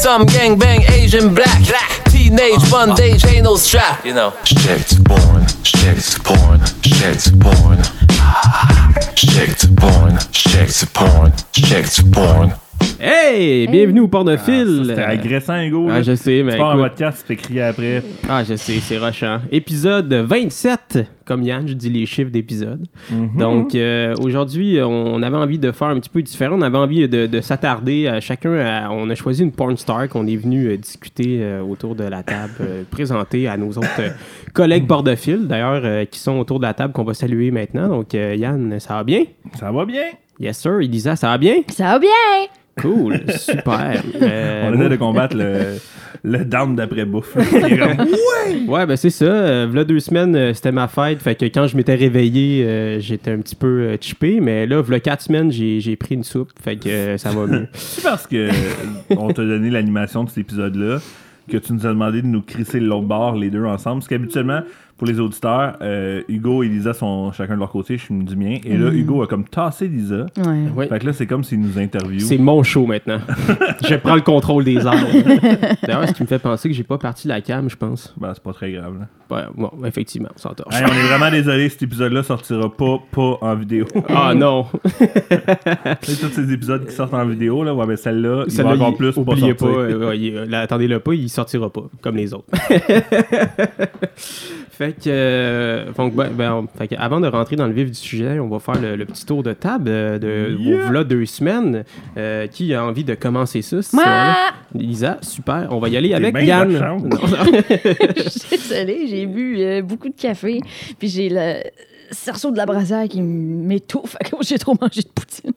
Some gang bang Asian black. Teenage uh-huh. bondage ain't no strap. You know. Shit porn, shit porn, shit porn. Ah, shit porn, shit porn, shit porn. Hey! Bienvenue au Pornophile! C'était agressant, Hugo. Ah, là. je sais, mais Tu pars un écoute. podcast, tu fais crier après. Ah, je sais, c'est rushant. Épisode 27, comme Yann, je dis les chiffres d'épisode. Donc, euh, aujourd'hui, on avait envie de faire un petit peu différent. On avait envie de, de s'attarder à chacun. à- on a choisi une porn star qu'on est venu euh, discuter euh, autour de la table, euh, présenter à nos autres euh, collègues pornophiles, d'ailleurs, euh, qui sont autour de la table qu'on va saluer maintenant. Donc, euh, Yann, ça va bien? Ça va bien. Yes, sir. Elisa, ça va bien? Ça va bien! Cool, super. Euh, On essaie de combattre le, le down d'après-bouffe. Comme, Ouais, ben c'est ça. Euh, v'là deux semaines, euh, c'était ma fête. Fait que quand je m'étais réveillé, euh, j'étais un petit peu euh, chippé. Mais là, v'là quatre semaines, j'ai j'ai pris une soupe. Fait que ça va mieux. C'est parce que on t'a donné l'animation de cet épisode-là que tu nous as demandé de nous crisser l'autre bord, les deux ensemble. Parce qu'habituellement, pour les auditeurs, euh, Hugo et Lisa sont chacun de leur côté, je suis du mien. Et là, Hugo a comme tassé Lisa. Ouais. Fait que là, c'est comme s'il nous interview. C'est mon show maintenant. je prends le contrôle des armes. D'ailleurs, ce qui me fait penser que j'ai pas parti la cam, je pense. Ben, c'est pas très grave. Là. Ouais, bon, effectivement, on s'entorche. Hey, on est vraiment désolé, cet épisode-là sortira pas, pas en vidéo. Ah non! Tu sais, tous ces épisodes qui sortent en vidéo, là, ouais, ben celle-là, il va Celle-là, encore plus pas oubliez pas, euh, ouais, euh, attendez-le pas, il sortira pas, comme les autres. fait que, euh, donc, ben, ben, on- fait que avant de rentrer dans le vif du sujet, on va faire le, le petit tour de table euh, de Yeah! vos v'là deux semaines. Euh, qui a envie de commencer ça? Moi! Lisa, super. On va y aller avec Yann. Je suis désolée, j'ai bu euh, beaucoup de café, puis j'ai le cerceau de la brassière qui m'étouffe à cause que j'ai trop mangé de poutine?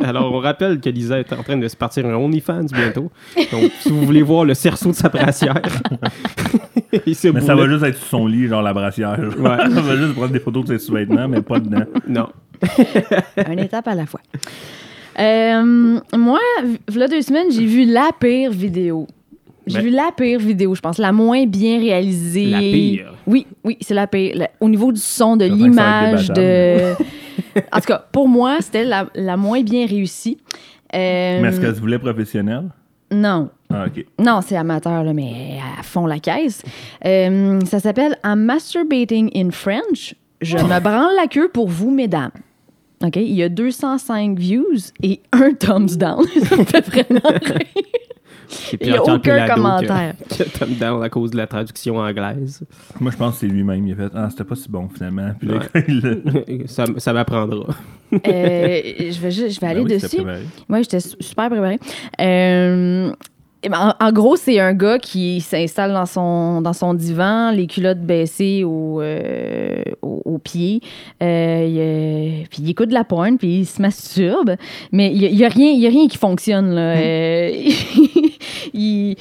Alors, on rappelle que Lisa est en train de se partir un OnlyFans bientôt. Donc, si vous voulez voir le cerceau de sa brassière, Mais ça va juste être sur son lit, genre la brassière. Ouais. ça va juste prendre des photos de ses sous-vêtements, mais pas dedans. Non. Une étape à la fois. Euh, moi, là deux semaines, j'ai vu la pire vidéo. J'ai Ben- vu la pire vidéo, je pense, la moins bien réalisée. La pire? Oui, oui, c'est la pire. La- au niveau du son, de que l'image, de. en tout cas, pour moi, c'était la, la moins bien réussie. Euh, Mais est-ce qu'elle se voulait professionnelle? Non. Ah, ok. Non, c'est amateur, là, mais à fond la caisse. Euh, ça s'appelle I'm masturbating in French. Je me branle la queue pour vous, mesdames. OK? Il y a 205 views et un thumbs down. ça me fait vraiment rire. Il y a aucun commentaire. Que thumb down à cause de la traduction anglaise. Moi, je pense que c'est lui-même. Il a fait Ah, c'était pas si bon finalement. Puis là, Ouais. il ça ça m'apprendra. Euh, je vais, juste- je vais aller Ben oui, c'était dessus. préparé. Moi, j'étais su- super préparée. Euh, eh ben, en, en gros, c'est un gars qui s'installe dans son, dans son divan, les culottes baissées au, euh, au- aux pieds. Euh, il, euh, puis il écoute de la porn, puis il se masturbe. Mais il n'y a, rien- il y a rien qui fonctionne. Là. Euh, il-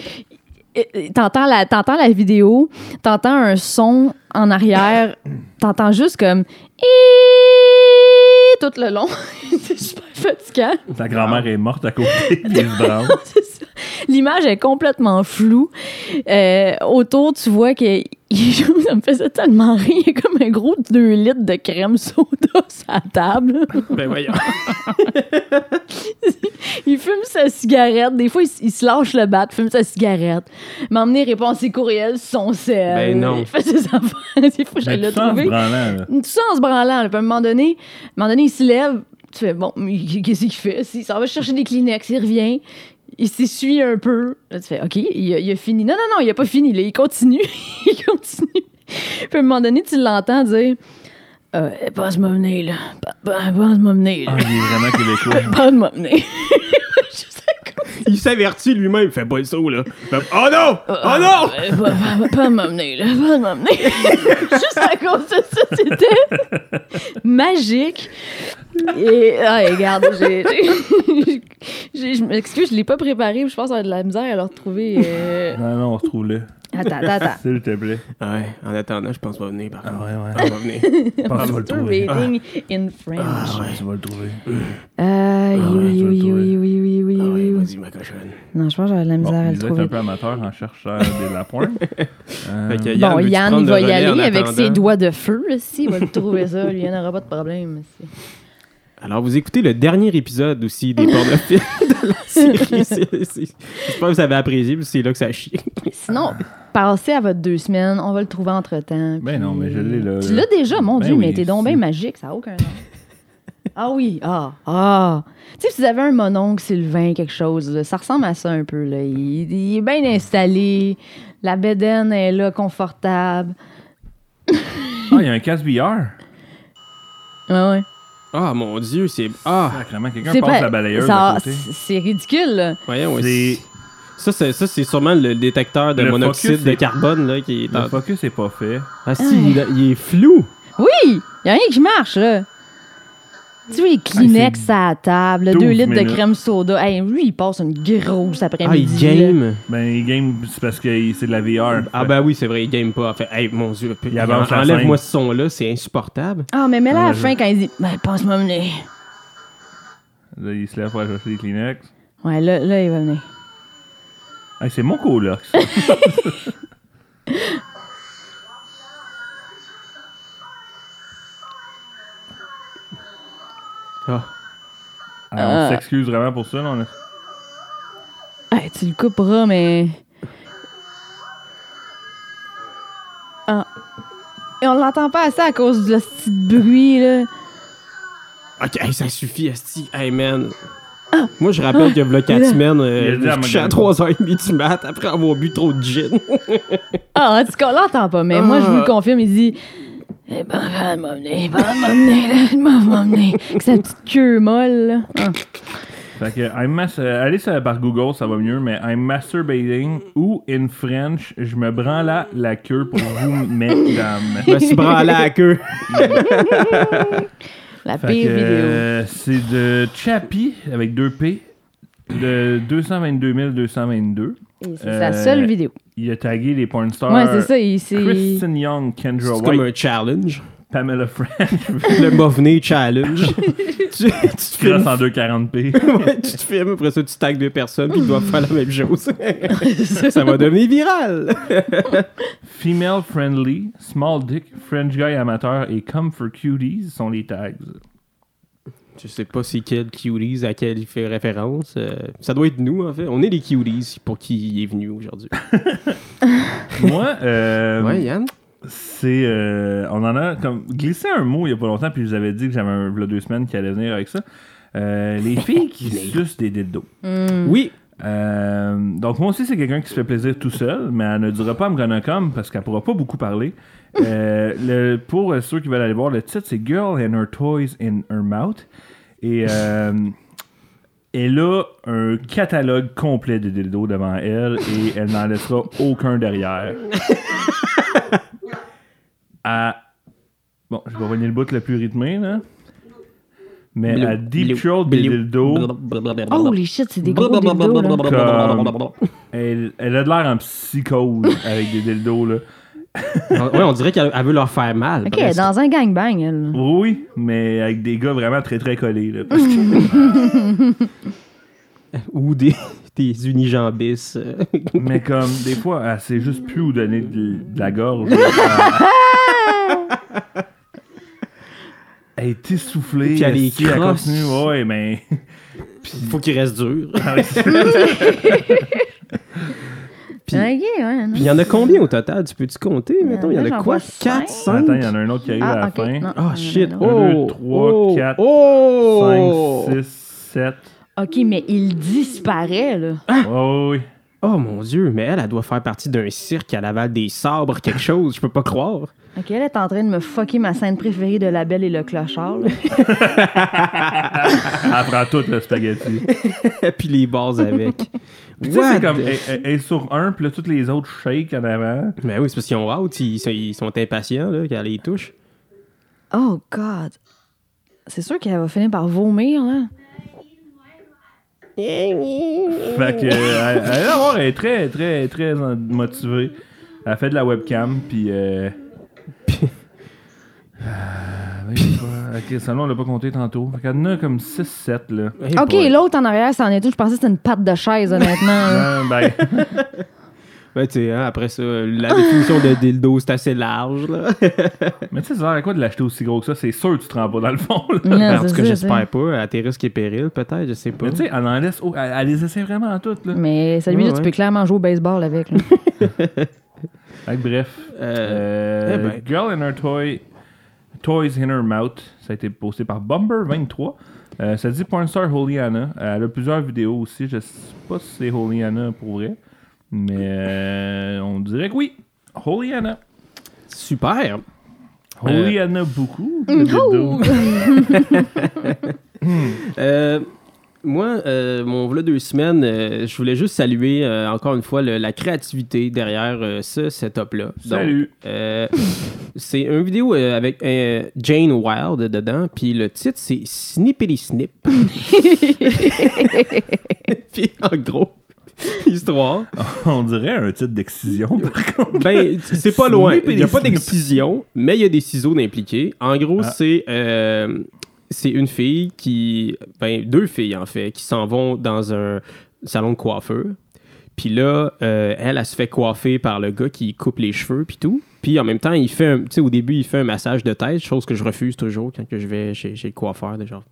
T'entends la, t'entends la vidéo, t'entends un son en arrière, t'entends juste comme tout le long. c'est super fatigant. Ta grand-mère est morte à côté, puis il se branle. C'est ça. L'image est complètement floue. Euh, autour, tu vois que ça me faisait tellement rire. Il y a comme un gros 2 litres de crème soda sur la table. Ben voyons. Il fume sa cigarette. Des fois, il, il se lâche le bat, fume sa cigarette. M'emmener répond à ses courriels sur son sel. Ben non. Il fait ses affaires. Des fois, Mais j'allais le tout ça en se trouver. branlant, là. Tout ça en se branlant. là. Puis à un moment donné, à un moment donné, il se lève. Tu fais, bon, qu'est-ce qu'il fait? Il s'en va chercher des Kleenex, il revient. Il s'essuie un peu. Là, tu fais, OK, il a, il a fini. Non, non, non, il a pas fini. Là, il continue. il continue. Puis à un moment donné, tu l'entends dire euh, Passe-moi venir, là. Pa- pa- Passe-moi venir, là. Ah, il est vraiment québécois. Passe-moi venir. Il s'avertit lui-même. Fais pas le saut, là. Fait, oh non! Oh non! Euh, pa- pa- Pas m'emmener, là. Pas m'emmener. Juste à cause de ça, c'était magique. Et, ah, et regarde, j'ai. j'ai- j'ai- Je m'excuse, je l'ai pas préparé. Je pense avoir de la misère à le retrouver. euh. Non, non, on se trouve là. Attends, attends, attends. S'il te plaît. Ouais, en attendant, je pense pas venir, par contre. ouais, ouais. On va venir. Je pense que tu vas le trouver. Masturbating in French. Ah, ouais, tu vas le trouver. Euh, ouais, oui, oui, trouver. oui, oui, oui, oui, Ah ouais, oui, vas-y, ma cochonne. Non, je pense que j'aurais de la misère Bon, à le Lisa est trouver. un peu amateur en cherchant. Euh, Fait que Bon, Yann, il va y aller avec ses doigts de feu, là, si, il va le trouver ça, lui, il n'y en aura pas de problème. Alors, vous écoutez le dernier épisode aussi des pornophiles de la série. J'espère que vous avez apprécié, que c'est là que ça chie. Sinon, passez à votre deux semaines, on va le trouver entre-temps. Ben puis- non, mais je l'ai là. Tu l'as déjà, mon Ben Dieu, oui, mais t'es donc bien magique, ça n'a aucun nom. Ah oui, ah, ah. Tu sais, si vous avez un mononcle Sylvain, quelque chose, là, ça ressemble à ça un peu. Là. Il, il est bien installé, la bédaine est là, confortable. Ah, il y a un VR. Ouais, ouais. Ah, mon Dieu, c'est. Ah, Sacrément, quelqu'un C'est passe pas- la balayeuse ça- à côté. c'est ridicule, là. voyons. C'est- Ça, c'est, ça, c'est sûrement le détecteur de Le monoxyde de carbone là, qui est Le focus est pas fait. Ah, si, il, il est flou. Oui, il n'y a rien qui marche, là. Tu vois, les Kleenex à la table, 2 12 litres de crème soda. Hey, lui, il passe une grosse Ah, il après-midi. là. game. Ben, il game, c'est parce que c'est de la VR. Ah, ben oui, c'est vrai, il game pas. En fait, hey, mon Dieu, Il avance la enlève-moi ce son-là, c'est insupportable. Ah, mais mets-la à la Ah, fin quand il dit Ben, passe-moi mener. Là, il se lève pour aller chercher des Kleenex. Ouais, là, là, il va venir. Hey, c'est mon coloc, ça. Ah. Alors, on Ah. s'excuse vraiment pour ça. Là, on a- Hey, tu le couperas, mais. Ah. Et on l'entend pas assez à cause de ce petit bruit, là. Ok, hey, ça suffit, Asti. Hey, man. Moi, je rappelle que v'là 4 semaines, euh, Il a je dit me à suis à Morgane. 3h30 du mat après avoir bu trop de gin. Ah, en tout cas, on l'entend pas, mais moi, je vous le confirme, il dit. Eh ben, va m'emmener, va m'emmener, va m'emmener. Avec sa petite queue molle, là. Ah. Fait que, I'm mas- euh, allez sur- par Google, ça va mieux, mais I'm masturbating ou in French, je me branle la, la queue pour vous, mesdames. Je me suis branlé à la queue. La Fait pire que, vidéo. euh, c'est de Chappie avec deux P de 222 222. Et c'est euh, sa seule vidéo. Il a tagué les porn stars. Ouais, c'est ça. Il, c'est... Kristen Young, Kendra C'est comme White, un challenge. Pamela French, Le Movenet Challenge. tu, tu te filmes, en 240p. ouais, tu te filmes, après ça, tu tags deux personnes qui doivent faire la même chose. ça va devenir viral. Female friendly, small dick, French guy amateur et come for cuties sont les tags. Je sais pas c'est quel cuties à quel il fait référence. Euh, ça doit être nous, en fait. On est les cuties pour qui il est venu aujourd'hui. Moi, euh, ouais, Yann? c'est. euh, on en a comme glissé un mot il y a pas longtemps, puis je vous avais dit que j'avais un v'là deux semaines qui allait venir avec ça. Euh, les filles qui sucent des dildos. Oui. Euh, donc moi aussi c'est quelqu'un qui se fait plaisir tout seul, mais elle ne dira pas à me gonocom parce qu'elle pourra pas beaucoup parler. Euh, le, pour euh, ceux qui veulent aller voir, le titre c'est Girl and Her Toys in Her Mouth. Et euh, elle a un catalogue complet de dildos devant elle et elle n'en laissera aucun derrière. À- Bon, je vais revenir le bout le plus rythmé là. Mais à Deep Throat des dildos. Holy shit, c'est des gros dildos, là. Comme- Elle, elle a de l'air en psychose avec des dildos, là. ouais, on dirait qu'elle elle veut leur faire mal. OK, presque. dans un gangbang, elle. Oui, mais avec des gars vraiment très très collés, là. Parce que- Ou des, des unijambistes. euh. mais comme, des fois, elle sait juste plus où donner de, de la gorge. elle est essoufflée. Puis elle crosse. continue, ouais, mais... Faut qu'il reste dur. Puis- OK, ouais. non. Puis il y en a combien au total? Tu peux-tu compter? Mettons, il y en a quoi? vois cinq. 4, 5? Attends, il y en a un autre qui arrive à la Ah, fin. Ah, non, shit. non, non. Un, deux, Oh! trois, oh, quatre, Oh! 5, 6, 7. OK, mais il disparaît, là. Oh oui. Oh mon Dieu, mais elle, elle doit faire partie d'un cirque à Laval des sabres, quelque chose. Je peux pas croire. OK, elle est en train de me fucker ma scène préférée de La Belle et le Clochard. là. Elle prend tout le spaghetti. Puis les bases avec. Puis tu sais, What c'est comme, the- elle, elle- elle est sur un, puis là, toutes les autres shake en avant. Mais oui, c'est parce qu'ils ont out, ils sont, ils sont impatients là, qu'elle les touche. Oh, God. C'est sûr qu'elle va finir par vomir, là. Fait que, euh, elle, elle, elle est très, très, très en- motivée. Elle fait de la webcam, puis. Euh... Ah, pas- ok, ça, là, on l'a pas compté tantôt. Fait qu'elle en a comme 6-7, là. OK, l'autre en arrière, c'en est tout. Je pensais que c'était une patte de chaise, honnêtement. là. Euh, ben, Ben, tu sais, hein, après ça, la définition de dildo, c'est assez large, là. Mais tu sais, ça sert à quoi de l'acheter aussi gros que ça? C'est sûr que tu te rends pas dans le fond. là. Non, Ben, en c'est tout cas, j'espère pas. À tes risques et périls, peut-être, je sais pas. Mais tu sais, elle en laisse. oh, elle, elle les essaie vraiment toutes, là. Mais celui-là, Ouais, tu ouais. peux clairement jouer au baseball avec. là. Bref. Euh, Euh, eh ben. Girl in her toy. Toys in her mouth. Ça a été posté par Bomber23. Euh, ça dit Pornstar Holy Anna. Elle a plusieurs vidéos aussi. Je sais pas si c'est Holy Anna pour vrai. Mais euh, on dirait que oui. Holy Anna. Super. Holy Anna beaucoup. Euh, moi, euh, mon v'là deux semaines, euh, je voulais juste saluer euh, encore une fois le- la créativité derrière euh, ce setup-là. Salut. euh, c'est une vidéo euh, avec euh, Jane Wilde dedans, puis le titre c'est Snippity Snip. puis en gros, histoire. On dirait un titre d'excision par contre. Ben, c'est pas loin. Il n'y a pas d'excision, mais il y a des ciseaux impliqués. En gros, Ah. c'est euh, c'est une fille qui. Ben, deux filles, en fait, qui s'en vont dans un salon de coiffeur. Puis là, euh, elle, elle se fait coiffer par le gars qui coupe les cheveux, puis tout. Puis en même temps, il fait un. Tu sais, au début, il fait un massage de tête, chose que je refuse toujours quand que je vais chez, chez le coiffeur. De genre,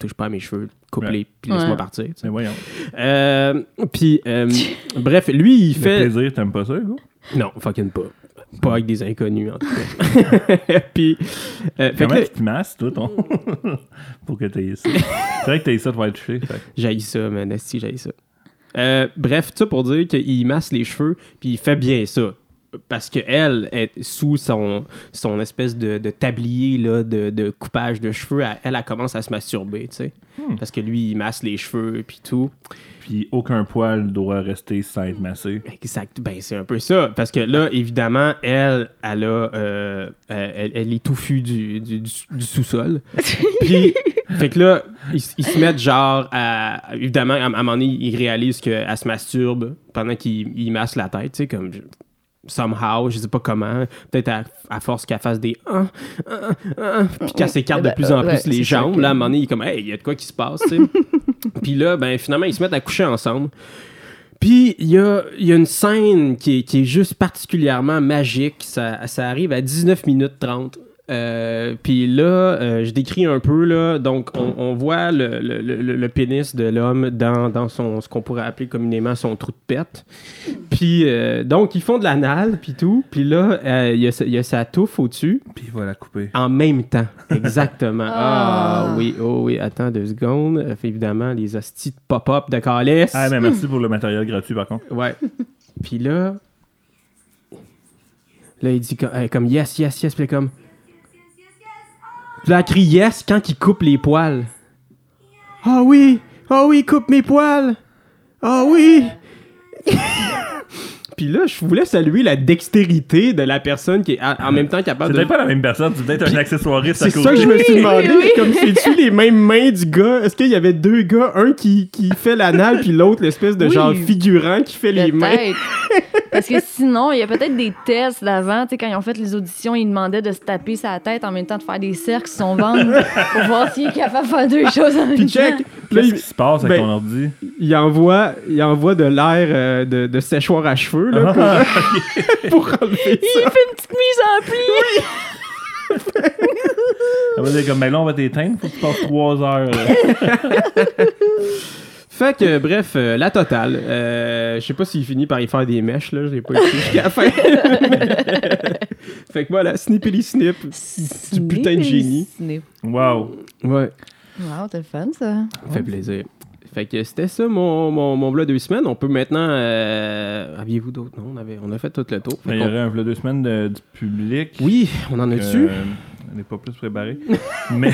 touche pas à mes cheveux, coupe-les, puis laisse-moi Ouais. partir. tu sais. Mais voyons. Euh, puis, euh, bref, lui, il Le fait. plaisir, t'aimes pas ça, gars? Non, fucking pas. Pas avec des inconnus, en tout cas. Puis, euh, fait que Comment tu te masses, toi, ton... pour que t'aies ça? C'est vrai que t'aies ça de être touché. j'haïs ça, man. Si j'haïs ça. Euh, bref, tout ça pour dire qu'il masse les cheveux, puis il fait bien ça. Parce qu'elle est sous son, son espèce de, de tablier là, de, de coupage de cheveux. Elle, elle, elle commence à se masturber, tu sais. Parce que lui, il masse les cheveux, puis tout. Puis aucun poil doit rester sans être massé. Exact. Ben, c'est un peu ça. Parce que là, évidemment, elle, elle a. euh, elle, elle est touffue du, du, du- du sous-sol. Puis, fait que là, ils, ils se mettent genre à. Évidemment, à, à un moment donné, ils réalisent qu'elle se masturbe pendant qu'ils ils massent la tête, tu sais, comme. Somehow, je sais pas comment, peut-être à, à force qu'elle fasse des ah, ah, ah, puis qu'elle s'écarte de Ben, plus en ouais, plus les jambes. Là, à un moment donné, il est comme, hey, il y a de quoi qui se passe, tu sais. puis là, ben, finalement, ils se mettent à coucher ensemble. Puis il y a, il y a une scène qui est, qui est juste particulièrement magique. Ça, ça arrive à 19 minutes 30. Euh, puis là, euh, je décris un peu, là, donc on, on voit le, le- le- le pénis de l'homme dans, dans son, ce qu'on pourrait appeler communément son trou de pète. Puis euh, donc ils font de l'anal, puis tout. Puis là, euh, il y, a sa- il y a sa touffe au-dessus. Puis il va la couper. En même temps, exactement. ah Ah. oui, oh oui, attends deux secondes. Fait évidemment, les hosties de pop-up de calice. Ah, mais merci pour le matériel gratuit, par contre. Ouais. Puis là, là, il dit comme, euh, comme yes, yes, yes. Puis comme. Là, elle crie yes quand il coupe les poils. Ah oui, ah oui, coupe mes poils. Ah oui. Puis là, je voulais saluer la dextérité de la personne qui est en en même temps C'est capable de. peut-être pas la même personne, c'est peut-être un accessoiriste à C'est côté. ça que je me suis demandé. oui, oui. Comme c'est-tu les mêmes mains du gars? Est-ce qu'il y avait deux gars, un qui, qui fait l'anal, puis l'autre l'espèce de Oui. genre figurant qui fait les mains? Peut-être. Parce que sinon, il y a peut-être des tests d'avant. Tu sais, quand ils ont fait les auditions, ils demandaient de se taper sa tête en même temps de faire des cercles sur son ventre pour voir s'il est capable de faire deux choses en même Puis check, temps. là, Qu'est-ce il, qui se passe avec ben, ton ordi? il envoie, il envoie de l'air euh, de, de séchoir à cheveux là, pour, pour enlever ça. Il fait une petite mise en pli. Elle va dire comme, ben là, on va t'éteindre, faut que tu passes trois heures. là. Fait que, bref, euh, la totale. Euh, je sais pas s'il finit par y faire des mèches, là. Je l'ai pas écouté jusqu'à la fin. fait que voilà, snippity snip. Du putain de génie. Snip. Wow. Ouais. Wow, t'es fun, ça. Ça fait plaisir. Fait que c'était ça mon, mon, mon vlog deux semaines. On peut maintenant. Euh... Aviez-vous d'autres? Non, on, avait, on a fait tout le tour. Il y aurait un vlog deux semaines de- du public. Oui, on en a dessus. on n'est pas plus préparé. Mais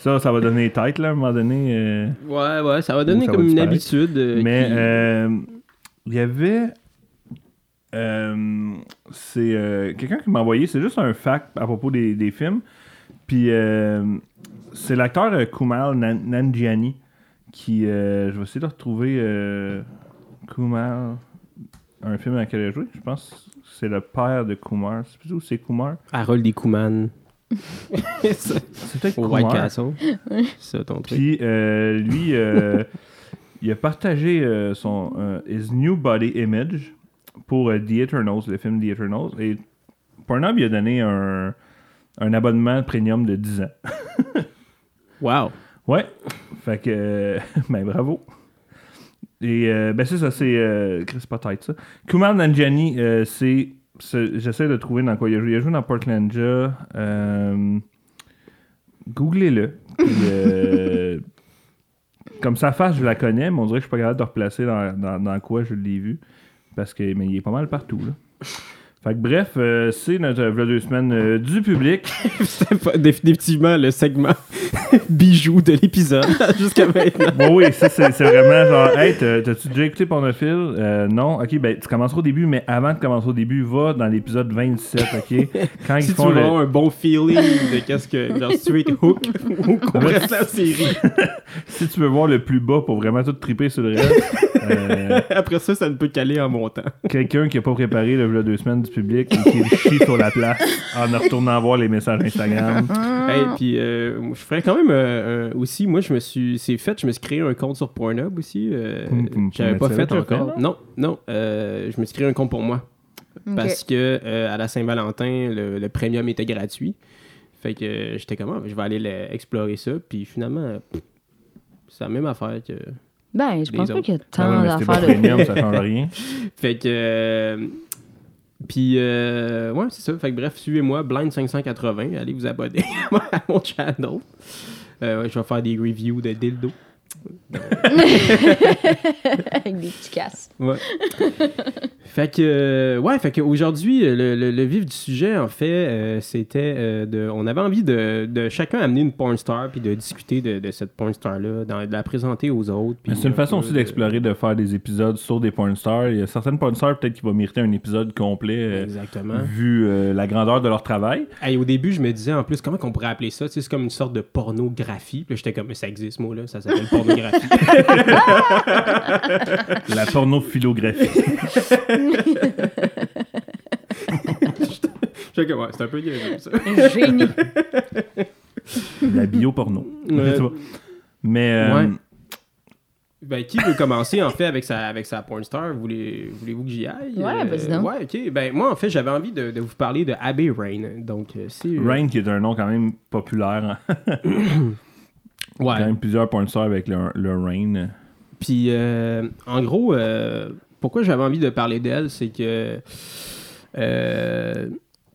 ça, ça va donner tête, là, à un moment donné. euh, Ouais, ouais, ça va donner ça va comme une habitude. euh, Mais qui- euh, il y avait. c'est euh, quelqu'un qui m'a envoyé, c'est juste un fact à propos des, des films. Puis c'est l'acteur Nan- Nanjiani qui. euh, je vais essayer de retrouver euh, Kumail. Un film dans lequel il a joué, je pense que c'est le père de Kumar. C'est plutôt c'est Kumar. Harold des Kouman. C'est peut-être Au White Kumar. Castle. C'est ça ton truc. Puis euh, lui, euh, il a partagé euh, son euh, his new body image pour euh, The Eternals, le film The Eternals. Et Pornhub lui a donné un, un abonnement premium de 10 ans. Wow. Ouais. Fait que, euh, ben bravo. Et euh, ben c'est ça, c'est euh, Chris pas tête ça. Kumail Nanjiani, euh, c'est, c'est- j'essaie de trouver dans quoi il a joué. Il a joué dans Portlandia. Euh, googlez-le. Euh, comme sa face, je la connais, mais on dirait que je suis pas capable de replacer dans, dans, dans quoi je l'ai vu. Parce que mais il est pas mal partout là. Fait que bref, euh, c'est notre v'là deux semaines euh, du public. C'était pas définitivement le segment bijou de l'épisode jusqu'à maintenant. Bon, oui, ça, c'est c'est vraiment genre, hey, t'as- t'as-tu déjà écouté Pornophile? Euh, non. Ok, ben, tu commenceras au début, mais avant de commencer au début, va dans l'épisode 27, ok? Quand ils Si tu font veux le. avoir un bon feeling de qu'est-ce que genre straight hook ou qu'on reste la série. Si tu veux voir le plus bas pour vraiment tout triper sur le reste, euh, Après ça, ça ne peut caler en montant. quelqu'un qui a pas préparé le v'là deux semaines du public et chie sur la place en retournant voir les messages Instagram. Hey, puis euh, je ferais quand même euh, euh, aussi, moi je me suis, c'est fait, je me suis créé un compte sur Pornhub aussi. J'avais pas fait encore. non, non, euh, je me suis créé un compte pour moi parce que euh, à la Saint-Valentin, le, le premium était gratuit. Fait que euh, j'étais comme, ah, je vais aller le- explorer ça. Puis finalement, c'est la même affaire que. Ben, je pense pas qu'il y a Ah tant pas d'affaires de. premium, ça change rien. Fait que. Puis, euh, ouais, c'est ça. Fait que bref, suivez-moi, Blind580. Allez vous abonner à mon channel. Euh, ouais, je vais faire des reviews de dildo. Avec des petits casses. Ouais. fait que, euh, ouais, fait qu'aujourd'hui, le, le, le vif du sujet, en fait, euh, c'était euh, de. On avait envie de, de chacun amener une porn star puis de discuter de, de cette porn star-là, de la présenter aux autres. C'est une un façon peu aussi de- d'explorer, de faire des épisodes sur des porn stars. Il y a certaines porn stars peut-être qui vont mériter un épisode complet euh, Exactement. vu euh, la grandeur de leur travail. Hey, au début, je me disais en plus, comment qu'on pourrait appeler ça? Tu sais, c'est comme une sorte de pornographie. Puis là, j'étais comme, mais ça existe ce mot-là, ça s'appelle pornographie. La pornophilographie. J'étais comme, ouais, c'est un peu niaiseux, ça. Génie. la bioporno. Ouais. Je. Mais euh, Ouais. Ben, qui veut commencer en fait avec sa, avec sa porn star? Voulez, voulez-vous que j'y aille? Ouais, vas-y donc. Ouais, ok. Ben, moi, en fait, j'avais envie de, de vous parler de Abbey Rain. Donc, euh, c'est. euh, Rain, qui est un nom quand même populaire. Ouais. Quand même plusieurs porn stars avec le, le Rain. Puis, euh, en gros, euh, pourquoi j'avais envie de parler d'elle, c'est que. euh,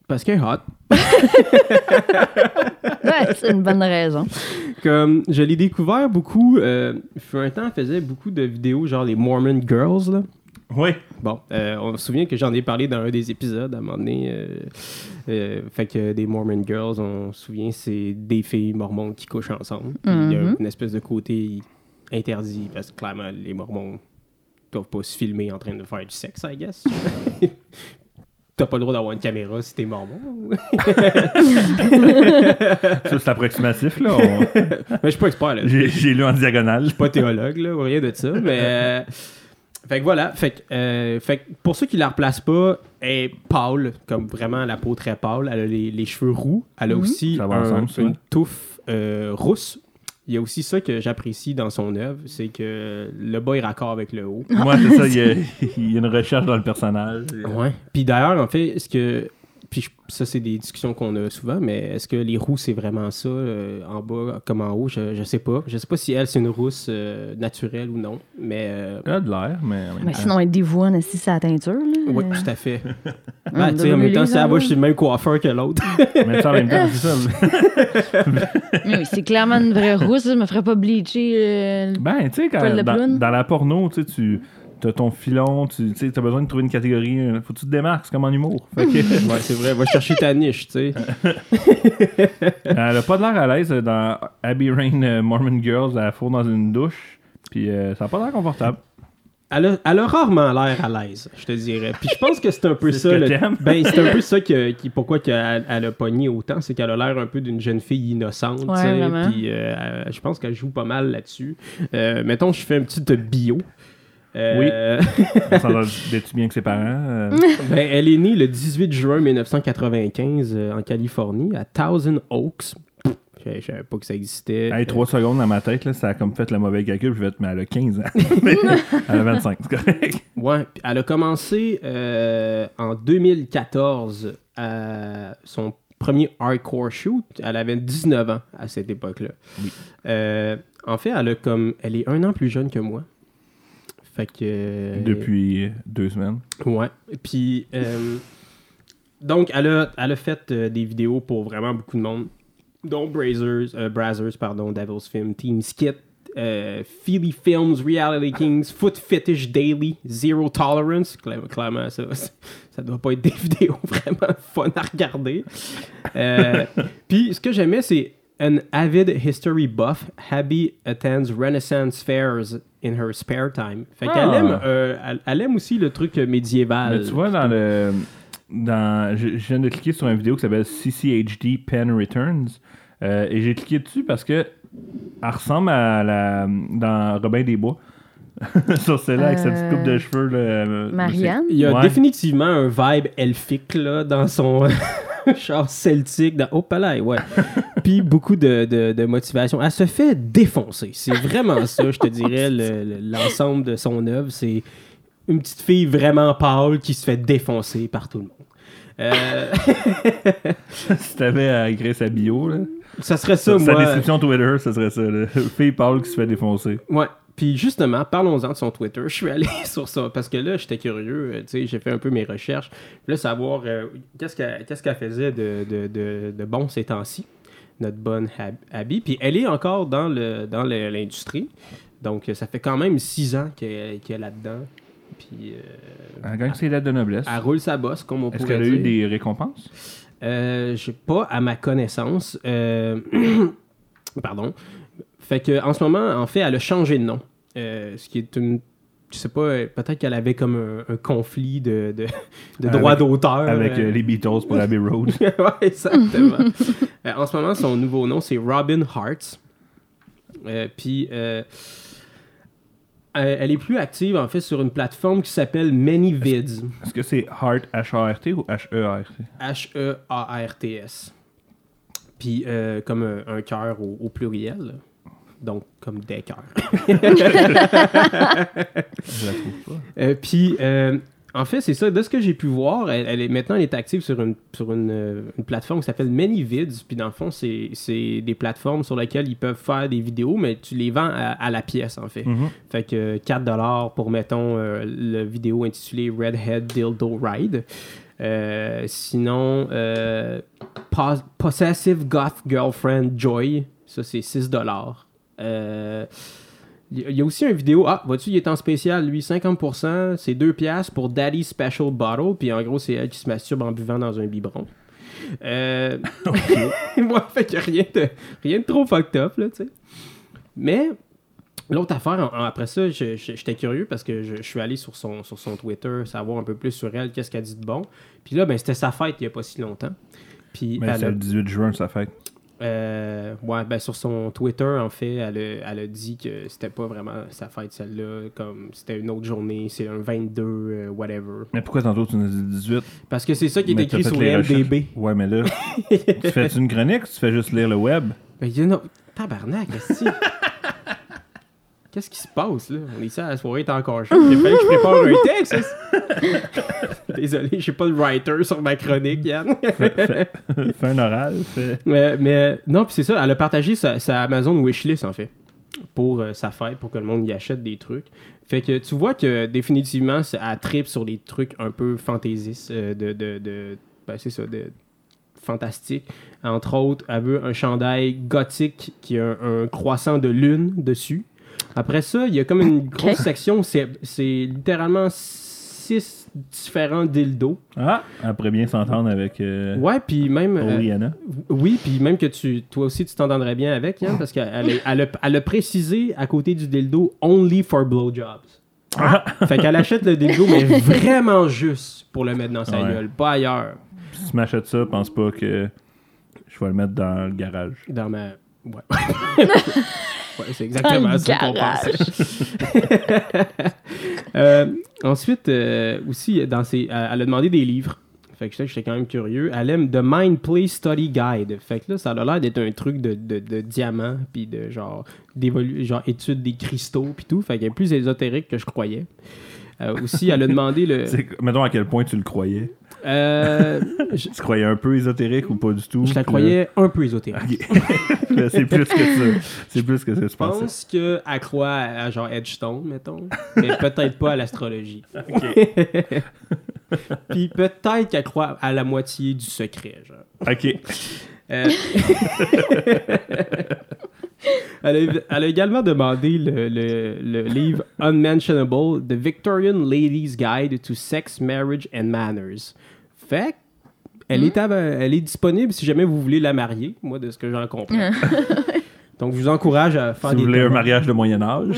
parce qu'elle est hot. Ouais, c'est une bonne raison. Comme, je l'ai découvert beaucoup. Euh, il fut un temps, elle faisait beaucoup de vidéos, genre les Mormon Girls, là. Oui. Bon, euh, on se souvient que j'en ai parlé dans un des épisodes à un moment donné. euh, euh, fait que des Mormon Girls, on se souvient, c'est des filles mormons qui couchent ensemble. Il y a Mhm. une espèce de côté interdit parce que clairement, les mormons peuvent pas se filmer en train de faire du sexe, I guess. T'as pas le droit d'avoir une caméra si t'es mormon. Ça, c'est approximatif, là. On- Mais je suis pas expert là. J'ai lu en diagonale. pas théologue, là, ou rien de ça, mais... fait que voilà, fait que, euh, fait que pour ceux qui la replacent pas, elle est pâle, comme vraiment la peau très pâle, elle a les, les cheveux roux, elle a aussi un- ensemble, ça. une touffe euh, rousse. Il y a aussi ça que j'apprécie dans son œuvre, c'est que le bas est raccord avec le haut. Moi, c'est ça. Il y, a, il y a une recherche dans le personnage. Ouais. Puis d'ailleurs, en fait, est-ce que. Puis ça, c'est des discussions qu'on a souvent, mais est-ce que les roux, c'est vraiment ça, euh, en bas comme en haut? Je, je sais pas. Je sais pas si elle, c'est une rousse euh, naturelle ou non, mais. euh, Elle a de l'air, mais. Mais sinon, elle dévoile aussi sa teinture. Là. Oui, Euh, tout à fait. Ben, tu sais, en même temps, si elle va chez le même coiffeur que l'autre. Mais ça, en même temps, c'est ça. Mais oui, c'est clairement une vraie rousse. Je me ferais pas bleacher. euh, Ben, tu sais, dans, dans la porno, tu sais, tu as ton filon, tu sais, as besoin de trouver une catégorie. euh, Faut que tu te démarques, c'est comme en humour. Fait que, ouais, c'est vrai. Va chercher ta niche, tu sais. elle a pas de l'air à l'aise euh, dans Abbey Rain euh, Mormon Girls, elle fourre dans une douche. Puis euh, ça a pas l'air confortable. Elle a, elle a rarement l'air à l'aise, je te dirais. Puis je pense que c'est un peu C'est ce ça. que le- t'aimes. ben, c'est un peu ça que, qui, pourquoi qu'elle, elle a pogné autant, c'est qu'elle a l'air un peu d'une jeune fille innocente. Ouais, tu sais, vraiment. Puis euh, elle- je pense qu'elle joue pas mal là-dessus. Euh, mettons, je fais un petit bio. Euh, On s'entend d'être bien que ses parents. euh, ben, elle est née le 18 juin 1995 euh, en Californie, à Thousand Oaks. Je, savais pas que ça existait. Hey, 3 secondes dans ma tête, là, ça a comme fait le mauvais calcul. Je vais être, mais elle a 15 ans. elle a 25, c'est correct. Ouais, elle a commencé euh, en 2014 à son premier hardcore shoot. Elle avait 19 ans à cette époque-là. Oui. Euh, en fait, elle a comme elle est un an plus jeune que moi. Fait que euh, Depuis deux semaines. Ouais. Puis, euh, donc, elle a, elle a fait euh, des vidéos pour vraiment beaucoup de monde, dont Brazers, euh, Brazzers, pardon, Devil's Film, Team Skit, euh, Feely Films, Reality Kings, Foot Fetish Daily, Zero Tolerance. Cla- Clairement, ça, ça doit pas être des vidéos vraiment fun à regarder. Euh, Puis, ce que j'aimais, c'est An avid history buff, Abby attends Renaissance fairs in her spare time. Fait qu'elle Ah. aime, euh, elle, elle aime aussi le truc médiéval. Mais tu vois, dans le. Dans, je, je viens de cliquer sur une vidéo qui s'appelle CCHD Pen Returns. euh, et j'ai cliqué dessus parce que elle ressemble à la. dans Robin des Bois. sur celle-là, avec sa petite coupe de cheveux. Là, euh, Marianne? Il y a Ouais. définitivement un vibe elfique là, dans son char celtique. Dans... Oh, palais, ouais. Puis beaucoup de, de, de motivation. Elle se fait défoncer. C'est vraiment ça, je te dirais, le- le- l'ensemble de son œuvre. C'est une petite fille vraiment pâle qui se fait défoncer par tout le monde. Euh, si t'avais à écrire sa bio, là, ça serait ça, sa moi. description Twitter, ça serait ça. Là. Fille Paul qui se fait défoncer. Ouais. Puis justement, parlons-en de son Twitter. Je suis allé sur ça parce que là, j'étais curieux. euh, Tu sais, j'ai fait un peu mes recherches. Je voulais savoir euh, qu'est-ce qu'elle qu'est-ce qu'elle faisait de, de, de, de bon ces temps-ci, notre bonne Hab- Abby. Puis elle est encore dans le dans l'industrie. Donc, ça fait quand même six ans qu'elle qu'elle est là-dedans. Puis euh, Elle gagne ses lettres de noblesse. elle roule sa bosse, comme on Est-ce pourrait qu'elle a eu des récompenses? Euh, j'ai pas à ma connaissance. Pardon. Fait que en ce moment, en fait, elle a changé de nom. Euh, ce qui est une. Je sais pas, peut-être qu'elle avait comme un, un conflit de, de, de Avec- droit d'auteur. Avec euh, euh, les Beatles pour Abbey Road. ouais, exactement. Euh, en ce moment, son nouveau nom, c'est Robin Hart. Euh, Puis, euh, elle est plus active, en fait, sur une plateforme qui s'appelle ManyVids. Est-ce que c'est Heart, H-A-R-T ou H-E-A-R-T? H-E-A-R-T-S. Puis euh, comme un, un cœur au, au pluriel. Donc, comme des cœurs. Je la trouve pas. Euh, puis, euh, en fait, c'est ça. De ce que j'ai pu voir, elle, elle est, maintenant, elle est active sur une, sur une, euh, une plateforme qui s'appelle ManyVids. Puis, dans le fond, c'est c'est des plateformes sur lesquelles ils peuvent faire des vidéos, mais tu les vends à, à la pièce, en fait. Mhm. Fait que 4$ pour, mettons, euh, le vidéo intitulée Redhead Dildo Ride. Euh, sinon, euh, Pos- Possessive Goth Girlfriend Joy, ça c'est 6$. Euh, Il y a- il y a aussi une vidéo, ah, vois-tu, il est en spécial, lui, 50%, c'est 2$ piastres pour Daddy Special Bottle, puis en gros, c'est elle qui se masturbe en buvant dans un biberon. Euh... ouais, fait que rien de, rien de trop fucked up, là, tu sais. Mais l'autre affaire, en- en- après ça, j'étais curieux parce que je, je suis allé sur son, sur son Twitter, savoir un peu plus sur elle, qu'est-ce qu'elle dit de bon. Puis là, ben, c'était sa fête il n'y a pas si longtemps. Puis c'est le 18 juin, ça fait. Euh, ouais, ben sur son Twitter, en fait, elle a, elle a dit que c'était pas vraiment sa fête, celle-là. Comme c'était une autre journée, c'est un 22, euh, whatever. Mais pourquoi tantôt tu nous as dit 18? Parce que c'est ça qui est Mais écrit sur les MDB. Ouais, mais là, tu fais une chronique ou tu fais juste lire le web? Ben, il y en a. Tabarnak, qu'est-ce Qu'est-ce qui se passe, là? On est ici à la soirée, t'es encore chaud. Il fallait que je prépare un texte. Désolé, j'ai pas de writer sur ma chronique, Yann. fais un oral. Mais, mais non, puis c'est ça, elle a partagé sa, sa Amazon wishlist, en fait, pour euh, sa fête, pour que le monde y achète des trucs. Fait que tu vois que définitivement, elle tripe sur des trucs un peu fantaisistes, euh, de, de, de- ben, c'est ça, de fantastique. Entre autres, elle veut un chandail gothique qui a un, un croissant de lune dessus. Après ça, il y a comme une grosse section, c'est littéralement six différents dildos. Ah, après bien s'entendre avec euh, Ouais, puis même... euh, oui, puis même que tu, toi aussi, tu t'entendrais bien avec, Yann, parce qu'elle elle a, elle a précisé à côté du dildo only for blowjobs. fait qu'elle achète le dildo, mais vraiment juste pour le mettre dans sa Ouais. gueule, pas ailleurs. Si tu m'achètes ça, pense pas que je vais le mettre dans le garage. Dans ma. Ouais. ouais, c'est exactement ça qu'on pensait. Euh, ensuite, euh, aussi, dans ses, elle a demandé des livres. Fait que j'étais quand même curieux. Elle aime The Mind Play Study Guide. Fait que là, ça a l'air d'être un truc de, de, de diamant, puis de genre, d'évolu- genre étude des cristaux, puis tout. Fait qu'elle est plus ésotérique que je croyais. Euh, aussi, elle a demandé le. C'est- Mettons à quel point tu le croyais. Euh, je, Tu croyais un peu ésotérique ou pas du tout? je la croyais un peu ésotérique. Là, c'est plus que ça. C'est plus que ça, je Je pense. pense qu'elle croit à, à genre Edgestone, mettons. Mais peut-être pas à l'astrologie. Puis peut-être qu'elle croit à la moitié du secret, genre. Ok. Euh, elle, a, elle a également demandé le, le- le livre Unmentionable, The Victorian Ladies Guide to Sex, Marriage and Manners. Fait que, elle, est, elle est disponible si jamais vous voulez la marier, moi, de ce que j'en comprends. Donc, je vous encourage à faire Si des vous voulez un mariage de Moyen-Âge.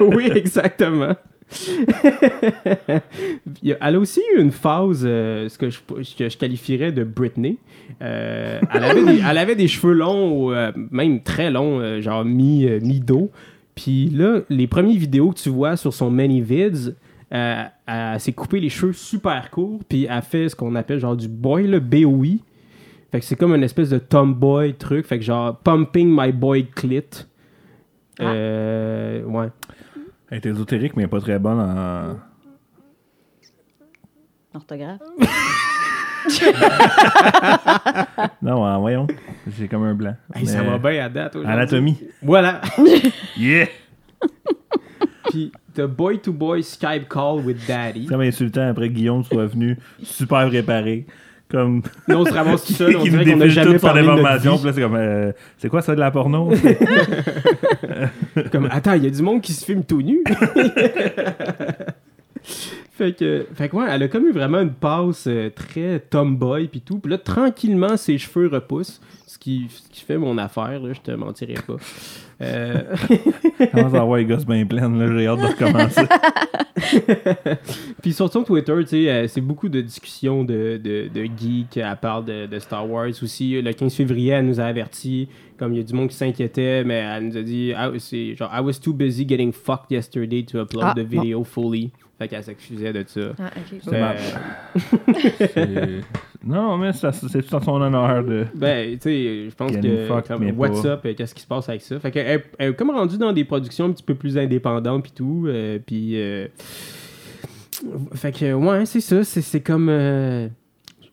oui, exactement. Elle a aussi eu une phase, euh, ce, que je, que je qualifierais de Britney. Euh, elle, avait des, elle avait des cheveux longs, ou, euh, même très longs, euh, genre mi, euh, mi-dos. Puis là, les premières vidéos que tu vois sur son ManyVids, euh, elle s'est coupé les cheveux super courts, puis elle fait ce qu'on appelle genre du boy, le BOI. Fait que c'est comme une espèce de tomboy truc. Fait que genre, pumping my boy clit. Euh, ouais. Elle est ésotérique, mais pas très bonne en. Orthographe. Non, voyons. J'ai comme un blanc. Hey, ça va bien à date aujourd'hui. Anatomie. Voilà. Yeah! Puis, The Boy to Boy Skype Call with Daddy. C'est comme insultant après que Guillaume soit venu super préparé. Comme. Nous, on se ramasse tout seul. On dirait qu'on n'a jamais parlé de notre vie. Là, c'est comme. euh, c'est quoi ça de la porno? Comme, attends, il y a du monde qui se filme tout nu. fait que, fait que ouais, elle a comme eu vraiment une passe euh, très tomboy puis tout. Puis là, tranquillement, ses cheveux repoussent. Ce qui, ce qui fait mon affaire, là, je te mentirais pas. Euh, Commence à avoir les gosses bien pleines, là? J'ai hâte de recommencer. Puis sur son Twitter, tu sais, euh, c'est beaucoup de discussions de, de, de geeks. Elle parle de, de Star Wars aussi. Le 15 février, elle nous a averti. Comme il y a du monde qui s'inquiétait, mais elle nous a dit ah, c'est genre I was too busy getting fucked yesterday to upload Ah, the video fully. Fait qu'elle s'excusait de ça. Ah, ok. C'est. C'est- non, mais c'est tout en son honneur de. Ben, tu sais, je pense que comme, mais What's pas. up, euh, qu'est-ce qui se passe avec ça? Fait qu'elle elle, elle est comme rendue dans des productions un petit peu plus indépendantes puis tout. euh, puis, euh, fait que, ouais, c'est ça. C'est c'est comme.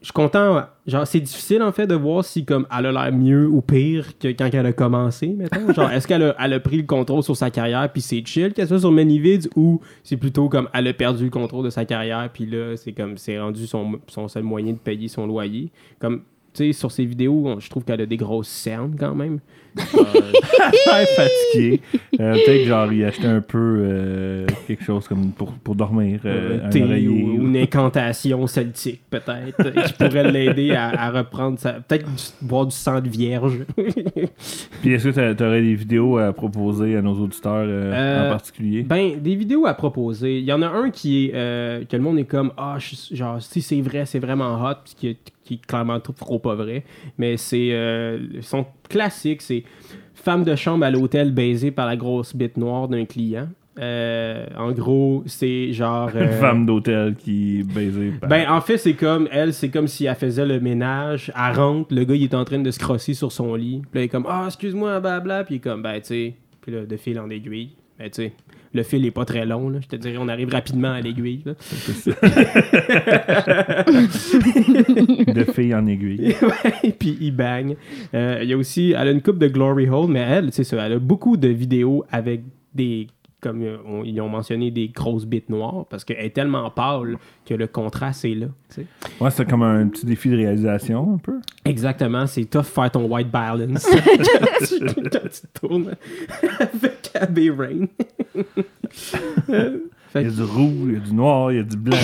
Je suis content. Genre, c'est difficile en fait de voir si comme elle a l'air mieux ou pire que quand elle a commencé, mettons. Genre, est-ce qu'elle a, elle a pris le contrôle sur sa carrière puis c'est chill qu'elle soit sur Manyvids ou c'est plutôt comme elle a perdu le contrôle de sa carrière puis là, c'est comme c'est rendu son, son seul moyen de payer son loyer. Comme, tu sais, sur ses vidéos, je trouve qu'elle a des grosses cernes quand même. Très fatigué. Euh, Peut-être genre il achetait un peu euh, quelque chose comme pour, pour dormir. euh, un thé ou, une incantation celtique, peut-être, euh, qui pourrait l'aider à, à reprendre sa. Peut-être boire du sang de vierge. Puis est-ce que tu aurais des vidéos à proposer à nos auditeurs euh, Euh, en particulier? ben, des vidéos à proposer. Il y en a un qui est. euh, que le monde est comme Ah, je- genre, si c'est vrai, c'est vraiment hot, puis qui est, qui est clairement trop, trop pas vrai. Mais c'est. euh, son classique, c'est Femme de chambre à l'hôtel baisée par la grosse bite noire d'un client. Euh, en gros, c'est genre. Une euh, femme d'hôtel qui baisée par... Ben, en fait, c'est comme elle, c'est comme si elle faisait le ménage. Elle rentre, le gars, il est en train de se crosser sur son lit. Puis là, il est comme Ah, excuse-moi, blabla. Puis il est comme Ben, tu sais. Puis là, de fil en aiguille. Ben, tu sais, le fil est pas très long, là. Je te dirais, on arrive rapidement à l'aiguille, de fille en aiguille. Ouais, puis il bang. Euh, Il y a aussi, elle a une coupe de Glory Hole, mais elle, c'est ça, elle a beaucoup de vidéos avec des, comme euh, on- ils ont mentionné, des grosses bites noires, parce qu'elle est tellement pâle que le contraste est là. Ouais, c'est comme un petit défi de réalisation, un peu. Exactement, c'est tough faire ton white balance quand, tu, quand tu tournes avec Abbey Rain. Il y a du rouge, il y a du noir, il y a du blanc.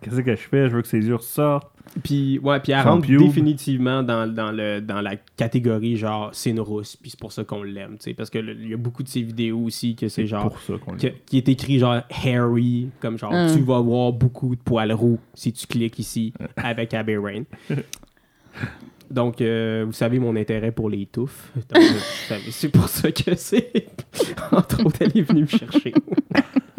Qu'est-ce que je fais? Je veux que ses yeux ressortent. Puis, ouais, puis elle Son rentre pube. définitivement dans, dans, le, dans la catégorie genre c'est une rousse, puis c'est pour ça qu'on l'aime, tu sais, parce que le- il y a beaucoup de ces vidéos aussi que c'est genre pour ça qu'on le que- qui est écrit genre Harry, comme genre Mm. tu vas voir beaucoup de poils roux si tu cliques ici avec Abbey Rain. Donc, euh, vous savez mon intérêt pour les touffes. Donc, euh, vous savez, c'est pour ça que c'est. Entre autres, elle est venue me chercher.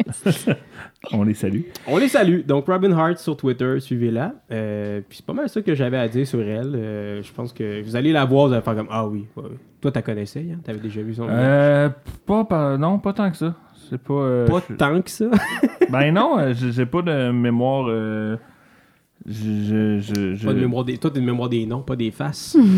On les salue. On les salue. Donc, Robin Hart sur Twitter, suivez-la. Euh, puis c'est pas mal ça que j'avais à dire sur elle. Euh, je pense que vous allez la voir, vous allez faire comme Ah oui. ouais. Toi, t'as connaissais, hein? T'avais déjà vu son. Euh, pas, par- non, pas tant que ça. C'est pas. euh, pas je- tant que ça? Ben non, j'ai pas de mémoire. euh, je, je, je, je- Pas de mémoire des... Toi, t'as une mémoire des noms, pas des faces.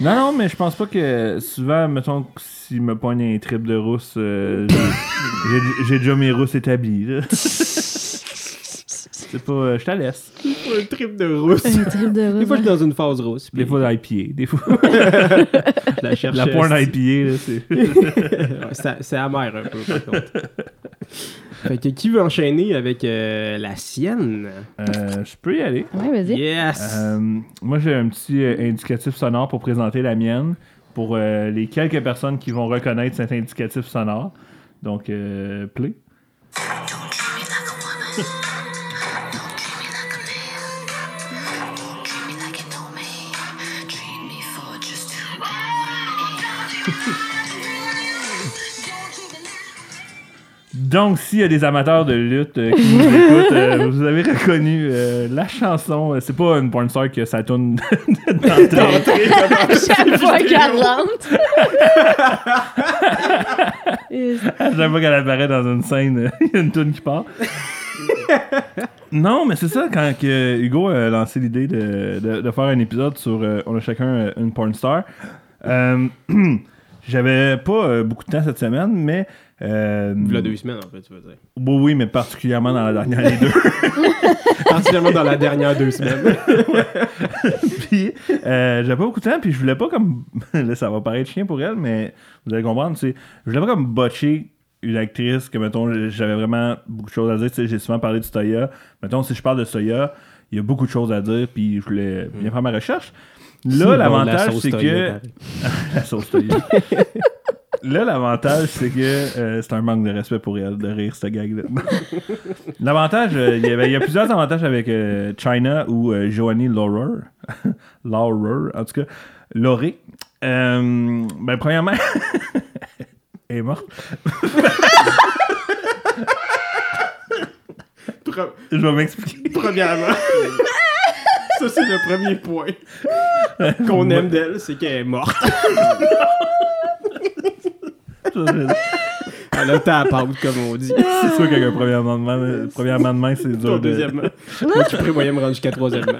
Non, non, mais je pense pas que souvent, mettons, que s'il me pogne un trip de rousse, euh, j'ai- j'ai- déjà mes rousses établies. là. C'est pas. euh, je te laisse. un trip de rousse. Un trip de Des fois, je suis dans une phase rousse. Des puis fois d'IPA. Des fois. je la cherche. La porn IPA, là, c'est. Ouais, c'est c'est amer un peu, par contre. fait que qui veut enchaîner avec euh, la sienne? Euh, je peux y aller. Ouais, vas-y. Yes! Euh, moi, j'ai un petit euh, indicatif sonore pour présenter la mienne pour euh, les quelques personnes qui vont reconnaître cet indicatif sonore. Donc, euh, play. Donc, s'il y a des amateurs de lutte euh, qui nous écoutent, euh, vous avez reconnu euh, la chanson. Euh, C'est pas une porn star que ça tourne d'entrée. Chaque fois qu'elle rentre. À chaque fois qu'elle apparaît dans une scène, il y a une tune qui part. non, mais c'est ça, quand que Hugo a lancé l'idée de, de- de faire un épisode sur euh, On a chacun une porn star, euh, j'avais pas euh, beaucoup de temps cette semaine, mais. Euh, Il y a deux semaines, en fait, tu veux dire. oui, oui, mais particulièrement dans la dernière des deux. Particulièrement dans la dernière deux semaines. puis euh, j'avais pas beaucoup de temps, puis je voulais pas comme. là, ça va paraître chien pour elle, mais vous allez comprendre, c'est. Je voulais pas comme botcher une actrice que, mettons, j'avais vraiment beaucoup de choses à dire. Tu sais, j'ai souvent parlé de Stoya. Mettons, si je parle de Stoya, il y a beaucoup de choses à dire, puis je voulais bien faire ma recherche. Là, bon, la l'avantage, c'est que. La sauce Toya. Là, l'avantage, c'est que euh, c'est un manque de respect pour elle de rire cette gag-là. L'avantage, euh, il y avait- il y, a plusieurs avantages avec euh, China ou euh, Joanie Laurer. Laurer, en tout cas, Lauré. Ben, premièrement, elle est morte. Pre- Je vais m'expliquer. Premièrement. Ça, c'est le premier point qu'on aime d'elle, c'est qu'elle est morte. Elle a ta comme on dit. C'est sûr qu'avec un premier amendement, euh, premier amendement c'est dur Toi, de... deuxièmement. Moi, tu prévoyais me rendre jusqu'à troisièmement.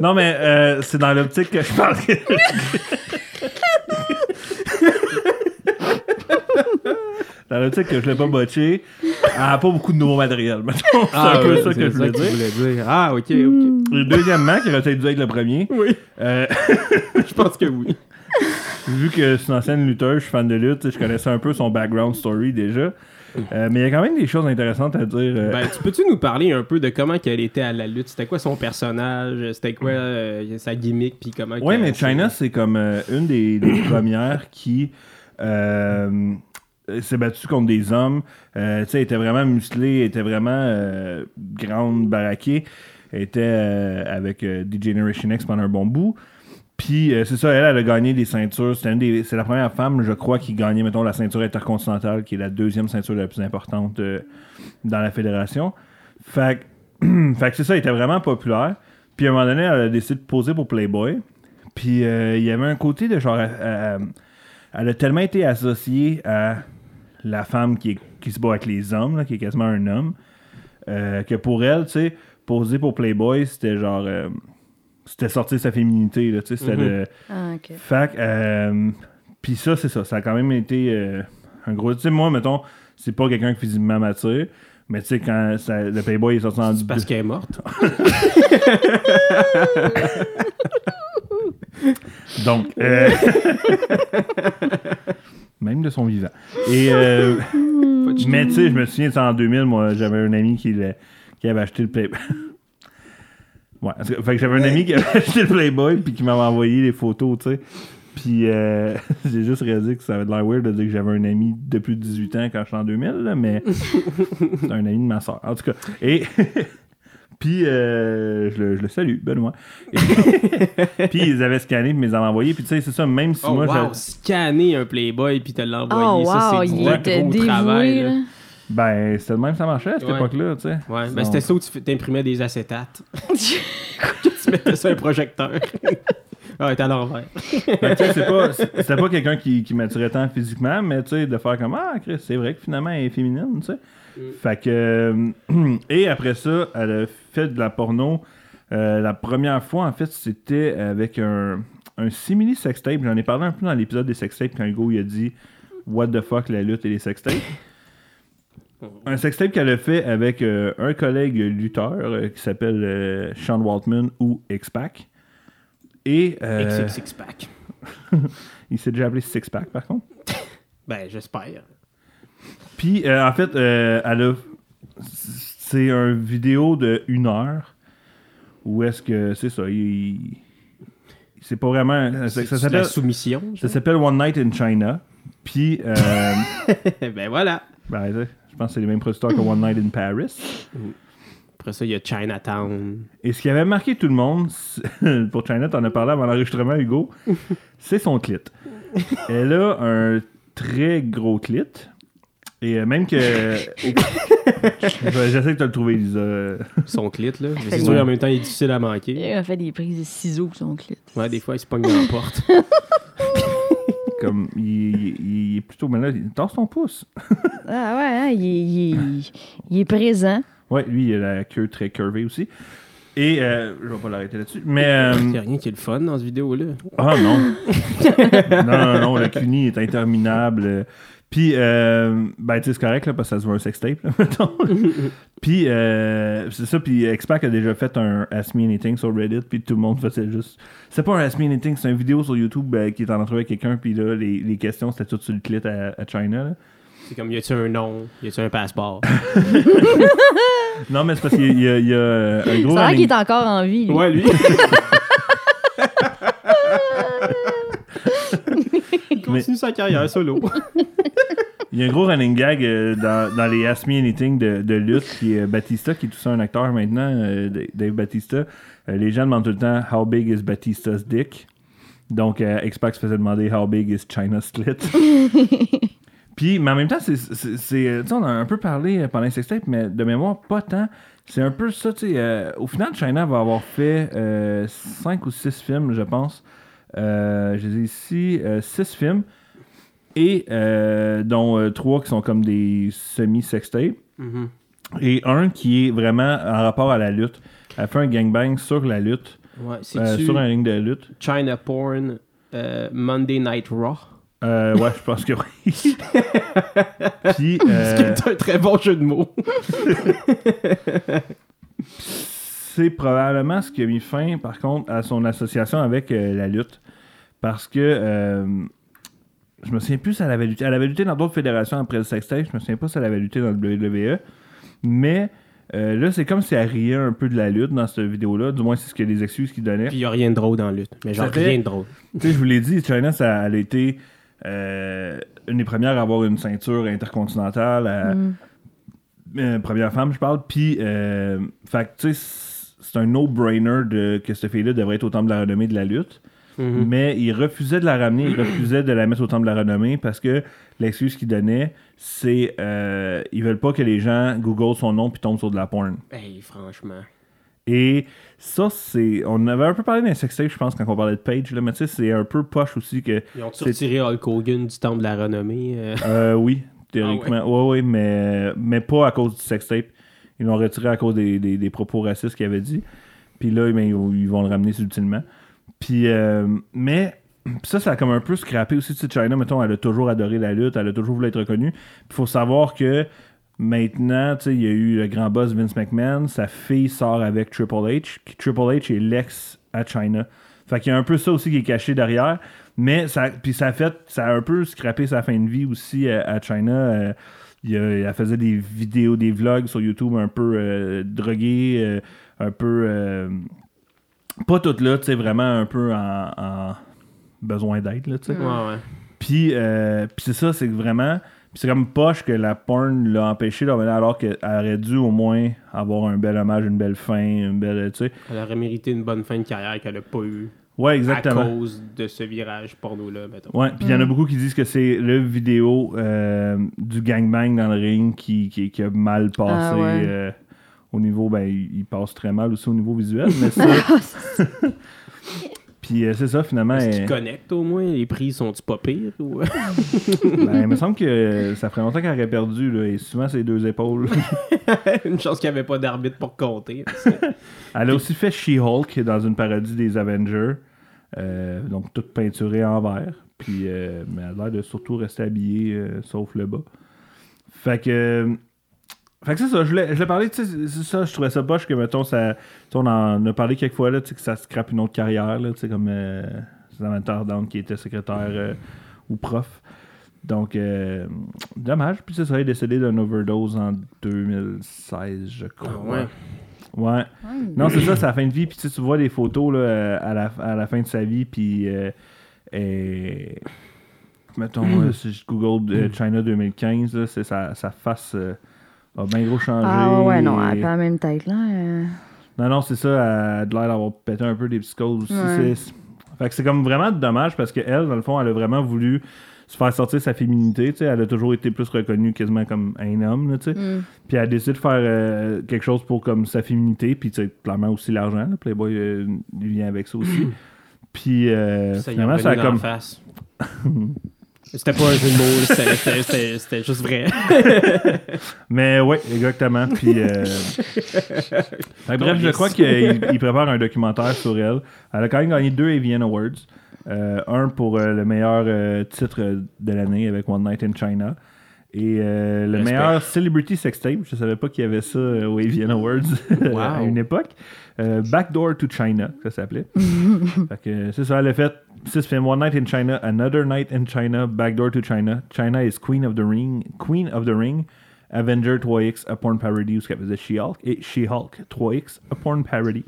Non, mais euh, c'est dans l'optique que je parle. que- dans l'optique que je l'ai pas botché, elle a pas beaucoup de nouveau matériel. mettons. C'est un peu ça que je voulais que dire. tu voulais dire. Ah, ok, ok. Et deuxièmement, qui aurait peut-être dû être le premier, Oui, euh, je pense que oui. Vu que c'est une ancienne lutteuse, je suis fan de lutte, je connaissais un peu son background story déjà. Euh, mais il y a quand même des choses intéressantes à dire. euh, Ben, tu peux-tu nous parler un peu de comment qu'elle était à la lutte? C'était quoi son personnage? C'était quoi euh, sa gimmick? Puis comment Ouais, mais China, c'est comme une des, des premières qui s'est battue contre des hommes. Tu sais, elle était vraiment musclée, elle était vraiment grande, baraquée. Elle était avec D-Generation X pendant un bon bout. Puis, euh, c'est ça, elle, elle a gagné des ceintures. C'est la première femme, je crois, qui gagnait, mettons, la ceinture intercontinentale, qui est la deuxième ceinture la plus importante euh, dans la fédération. Fait que, c'est ça, elle était vraiment populaire. Puis à un moment donné, elle a décidé de poser pour Playboy. Puis euh, il y avait un côté de genre. elle a tellement été associée à la femme qui, qui se bat avec les hommes, qui est quasiment un homme, que pour elle, tu sais, poser pour Playboy, c'était genre. C'était sortir de sa féminité, là, tu sais. C'était Mhm. de- Ah, ok. fait que, euh, puis ça, c'est ça. Ça a quand même été euh, un gros. Tu sais, moi, mettons, c'est pas quelqu'un qui physiquement m'attire. Mais tu sais, quand ça- le Playboy est sorti en C'est parce qu'elle est morte. Donc, euh, même de son vivant. Et, euh, mais tu sais, je me souviens, en 2000, moi, j'avais un ami qui, l'a- qui avait acheté le Playboy. Ouais, en tout cas, fait que j'avais un ami qui avait acheté le Playboy puis qui m'avait envoyé les photos, tu sais. Puis euh, j'ai juste réalisé que ça avait de l'air weird de dire que j'avais un ami de plus de 18 ans quand j'étais en 2000, là, mais c'est un ami de ma soeur. En tout cas, et Puis, euh, je, le, je le salue, Benoît. Et- puis, ils avaient scanné, puis ils m'avaient envoyé. Puis, tu sais, c'est ça, même si Oh, moi, wow, je- scanner un Playboy puis te l'envoyer, Oh, ça, wow, c'est du gros dévoué. travail. là. Ben, c'était le même, ça marchait à cette Ouais. époque-là, tu sais. Ouais, ben c'était ça où tu t'imprimais des acétates. tu mettais ça un projecteur. ah, t'es à l'envers. Ben, tu sais, c'est pas, c'était pas quelqu'un qui, qui m'attirait tant physiquement, mais tu sais, de faire comme Ah, Chris, c'est vrai que finalement, elle est féminine, tu sais. Fait que. euh, et après ça, elle a fait de la porno. euh, la première fois, en fait, c'était avec un, un simili sextape. J'en ai parlé un peu dans l'épisode des sextapes quand Hugo il a dit What the fuck, la lutte et les sextapes. Un sextape qu'elle a fait avec euh, un collègue lutteur euh, qui s'appelle euh, Sean Waltman ou X-Pac. Et. XXX-pack. il s'est déjà appelé Six Pack par contre. Ben, j'espère. Puis en fait, euh, elle a. C'est un vidéo de une heure où est-ce que c'est ça, il. C'est pas vraiment. Ça, C'est ça la s'appelle. soumission. Ça s'appelle One Night in China. Puis, ben voilà. ben, pense que c'est les mêmes producteurs que One Night in Paris. Après ça, il y a Chinatown. Et ce qui avait marqué tout le monde, pour China, t'en as parlé avant l'enregistrement, Hugo, c'est son clit. Elle a un très gros clit. Et euh, même que. Je- J'essaie de te le trouver, Lisa. Son clit, là. Mais c'est sûr, en même temps, il est difficile à Il manquer. a fait des prises de ciseaux pour son clit. Ouais, des fois, il se pogne dans la porte. Comme, il, il- il est plutôt malade. Il tasse ton pouce. Ah ouais, hein, il, est- il est- il est présent. Ouais, lui, il a la queue très curvée aussi. Et euh, je vais pas l'arrêter là-dessus. Mais. euh, Il n'y a rien qui est le fun dans cette vidéo-là. Ah non. non, non, non, le CUNY est interminable. Puis, euh, ben, tu sais, c'est correct, là, parce que ça se voit un sextape, là, mettons. puis, euh, c'est ça, puis X-Pac a déjà fait un Ask Me Anything sur Reddit, puis tout le monde faisait juste... C'est pas un Ask Me Anything, c'est une vidéo sur YouTube euh, qui est en entrevue avec quelqu'un, puis là, les, les questions, c'était tout sur le clit à, à China, là. C'est comme, y a-tu un nom? Y a-tu un passeport? Non, mais c'est parce qu'il y y a, un gros... L'air running- qu'il est encore en vie. lui. ouais, lui. Il continue sa carrière solo. Il y a un gros running gag euh, dans, dans les Ask Me Anything de, de lutte qui est Batista, qui est tout ça un acteur maintenant, euh, Dave Batista. Euh, les gens demandent tout le temps How big is Batista's dick? Donc, euh, X-Pac se faisait demander How big is China's clit? Puis, mais en même temps, c'est. euh, tu sais, on a un peu parlé euh, pendant les sextapes, mais de mémoire, pas tant. C'est un peu ça, tu sais. euh, au final, China va avoir fait 5 ou 6 films, je pense. Euh, je les ai ici, 6 films. Et euh, dont 3 qui sont comme des semi-sextapes. Mhm. Et un qui est vraiment en rapport à la lutte. Elle fait un gangbang sur la lutte. Ouais, euh, sur un ring de lutte. China Porn euh, Monday Night Raw? Euh, ouais, je pense que oui. Puis, euh, C'est un très bon jeu de mots. c'est probablement ce qui a mis fin, par contre, à son association avec euh, la lutte. Parce que euh, je me souviens plus si elle avait lutté. Elle avait lutté dans d'autres fédérations après le sextape. Je me souviens pas si elle avait lutté dans le WWE. Mais euh, là, c'est comme si elle riait un peu de la lutte dans cette vidéo-là. Du moins, c'est ce que les excuses qu'il donnait. Puis il y a rien de drôle dans la lutte. Mais genre fait- rien de drôle. Tu sais, je vous l'ai dit, China, ça, elle a été euh, une des premières à avoir une ceinture intercontinentale. à- Mm. euh, première femme, je parle. Puis, euh, fait que, tu sais, c'est un no-brainer de, que cette fille-là devrait être au temple de la renommée de la lutte. Mhm. Mais il refusait de la ramener, il refusait de la mettre au temple de la renommée parce que l'excuse qu'il donnait, c'est euh, ils veulent pas que les gens google son nom puis tombent sur de la porn. Hey, franchement. Et ça, c'est. On avait un peu parlé d'un sextape, je pense, quand on parlait de Page, là, mais tu sais, c'est un peu poche aussi que. Ils ont retiré Hulk Hogan du temple de la renommée. euh. Euh, oui, théoriquement. ouais, ouais, mais, mais pas à cause du sextape. Ils l'ont retiré à cause des, propos racistes qu'il avait dit. Puis là, ben, ils, vont le ramener subtilement. Puis, euh, mais ça, ça a comme un peu scrappé aussi. Tu sais, China, mettons, elle a toujours adoré la lutte, elle a toujours voulu être reconnue. Il faut savoir que maintenant, tu sais, il y a eu le grand boss Vince McMahon, sa fille sort avec Triple H. Triple H est l'ex à China. Fait qu'il y a un peu ça aussi qui est caché derrière. Mais ça, puis ça a fait, ça a un peu scrappé sa fin de vie aussi à, à China. Euh, il elle faisait des vidéos, des vlogs sur YouTube un peu euh, drogués, euh, un peu. euh, pas toutes là, tu sais, vraiment un peu en, en besoin d'aide, là, tu sais. Ouais, ouais. Puis, puis c'est ça, c'est que vraiment, Puis c'est comme poche que la porn l'a empêché revenir alors qu'elle aurait dû au moins avoir un bel hommage, une belle fin, une belle. Tu sais. Elle aurait mérité une bonne fin de carrière qu'elle n'a pas eu Ouais, à exactement. cause de ce virage porno-là, mettons. Ouais, puis il y en a beaucoup qui disent que c'est le vidéo euh, du gangbang dans le ring qui, qui, qui a mal passé. Ah ouais. euh, au niveau, ben, il, passe très mal aussi au niveau visuel, mais ça. puis euh, c'est ça, finalement. Est-ce qu'ils connectent au moins? Les prix sont-ils pas pires? Ou... ben, il me semble que ça ferait longtemps qu'elle aurait perdu, là, et souvent c'est deux épaules. une chance qu'il n'y avait pas d'arbitre pour compter. Elle a aussi fait She-Hulk dans une parodie des Avengers. Euh, donc, toute peinturée en vert. Puis, euh, mais elle a l'air de surtout rester habillée, euh, sauf le bas. Fait que. Fait que c'est ça, je l'ai parlé, tu sais, ça, je trouvais ça poche que, mettons, ça. on en a parlé quelques fois, là, tu sais, que ça scrape une autre carrière, là, tu sais, comme Samantha Down qui était secrétaire ou prof. Donc, dommage. Puis c'est ça, il est décédé d'une overdose en 2016, je crois. Ah ouais. Ouais. Non, c'est ça, c'est la fin de vie. Puis tu sais, tu vois des photos là, à, la, à la fin de sa vie. Puis, euh, et- mettons, euh, si je Google euh, China 2015, là, c'est sa, sa face euh, a bien gros changé. Ah ouais, non, elle a Et- pas la même tête, là. Non, non, c'est ça. Elle a de l'air d'avoir pété un peu des psychoses aussi. Ouais. Fait que c'est comme vraiment dommage parce qu'elle, dans le fond, elle a vraiment voulu se faire sortir sa féminité. tu sais. Elle a toujours été plus reconnue quasiment comme un homme. là, tu sais. Mm. Puis elle a décidé de faire euh, quelque chose pour comme sa féminité. Puis clairement aussi l'argent. là. Playboy euh, il vient avec ça aussi. Puis euh, Ça finalement, ça a comme. face. C'était pas un jeu de mots, c'était- c'était- c'était c'était juste vrai. Mais oui, exactement. Puis, euh, bref, je crois qu'il il prépare un documentaire sur elle. Elle a quand même gagné deux Avian Awards. Euh, un pour euh, le meilleur euh, titre de l'année avec One Night in China. Et euh, le Respect. meilleur Celebrity Sex Tape. Je savais pas qu'il y avait ça euh, aux Avian Awards à une époque. Euh, Backdoor to China, ça s'appelait. fait que c'est ça, elle a fait six films. One Night in China, Another Night in China, Backdoor to China, China is Queen of the Ring, Queen of the Ring, Avenger 3X, a porn parody où ce qu'elle faisait She-Hulk, et She-Hulk 3X, a porn parody.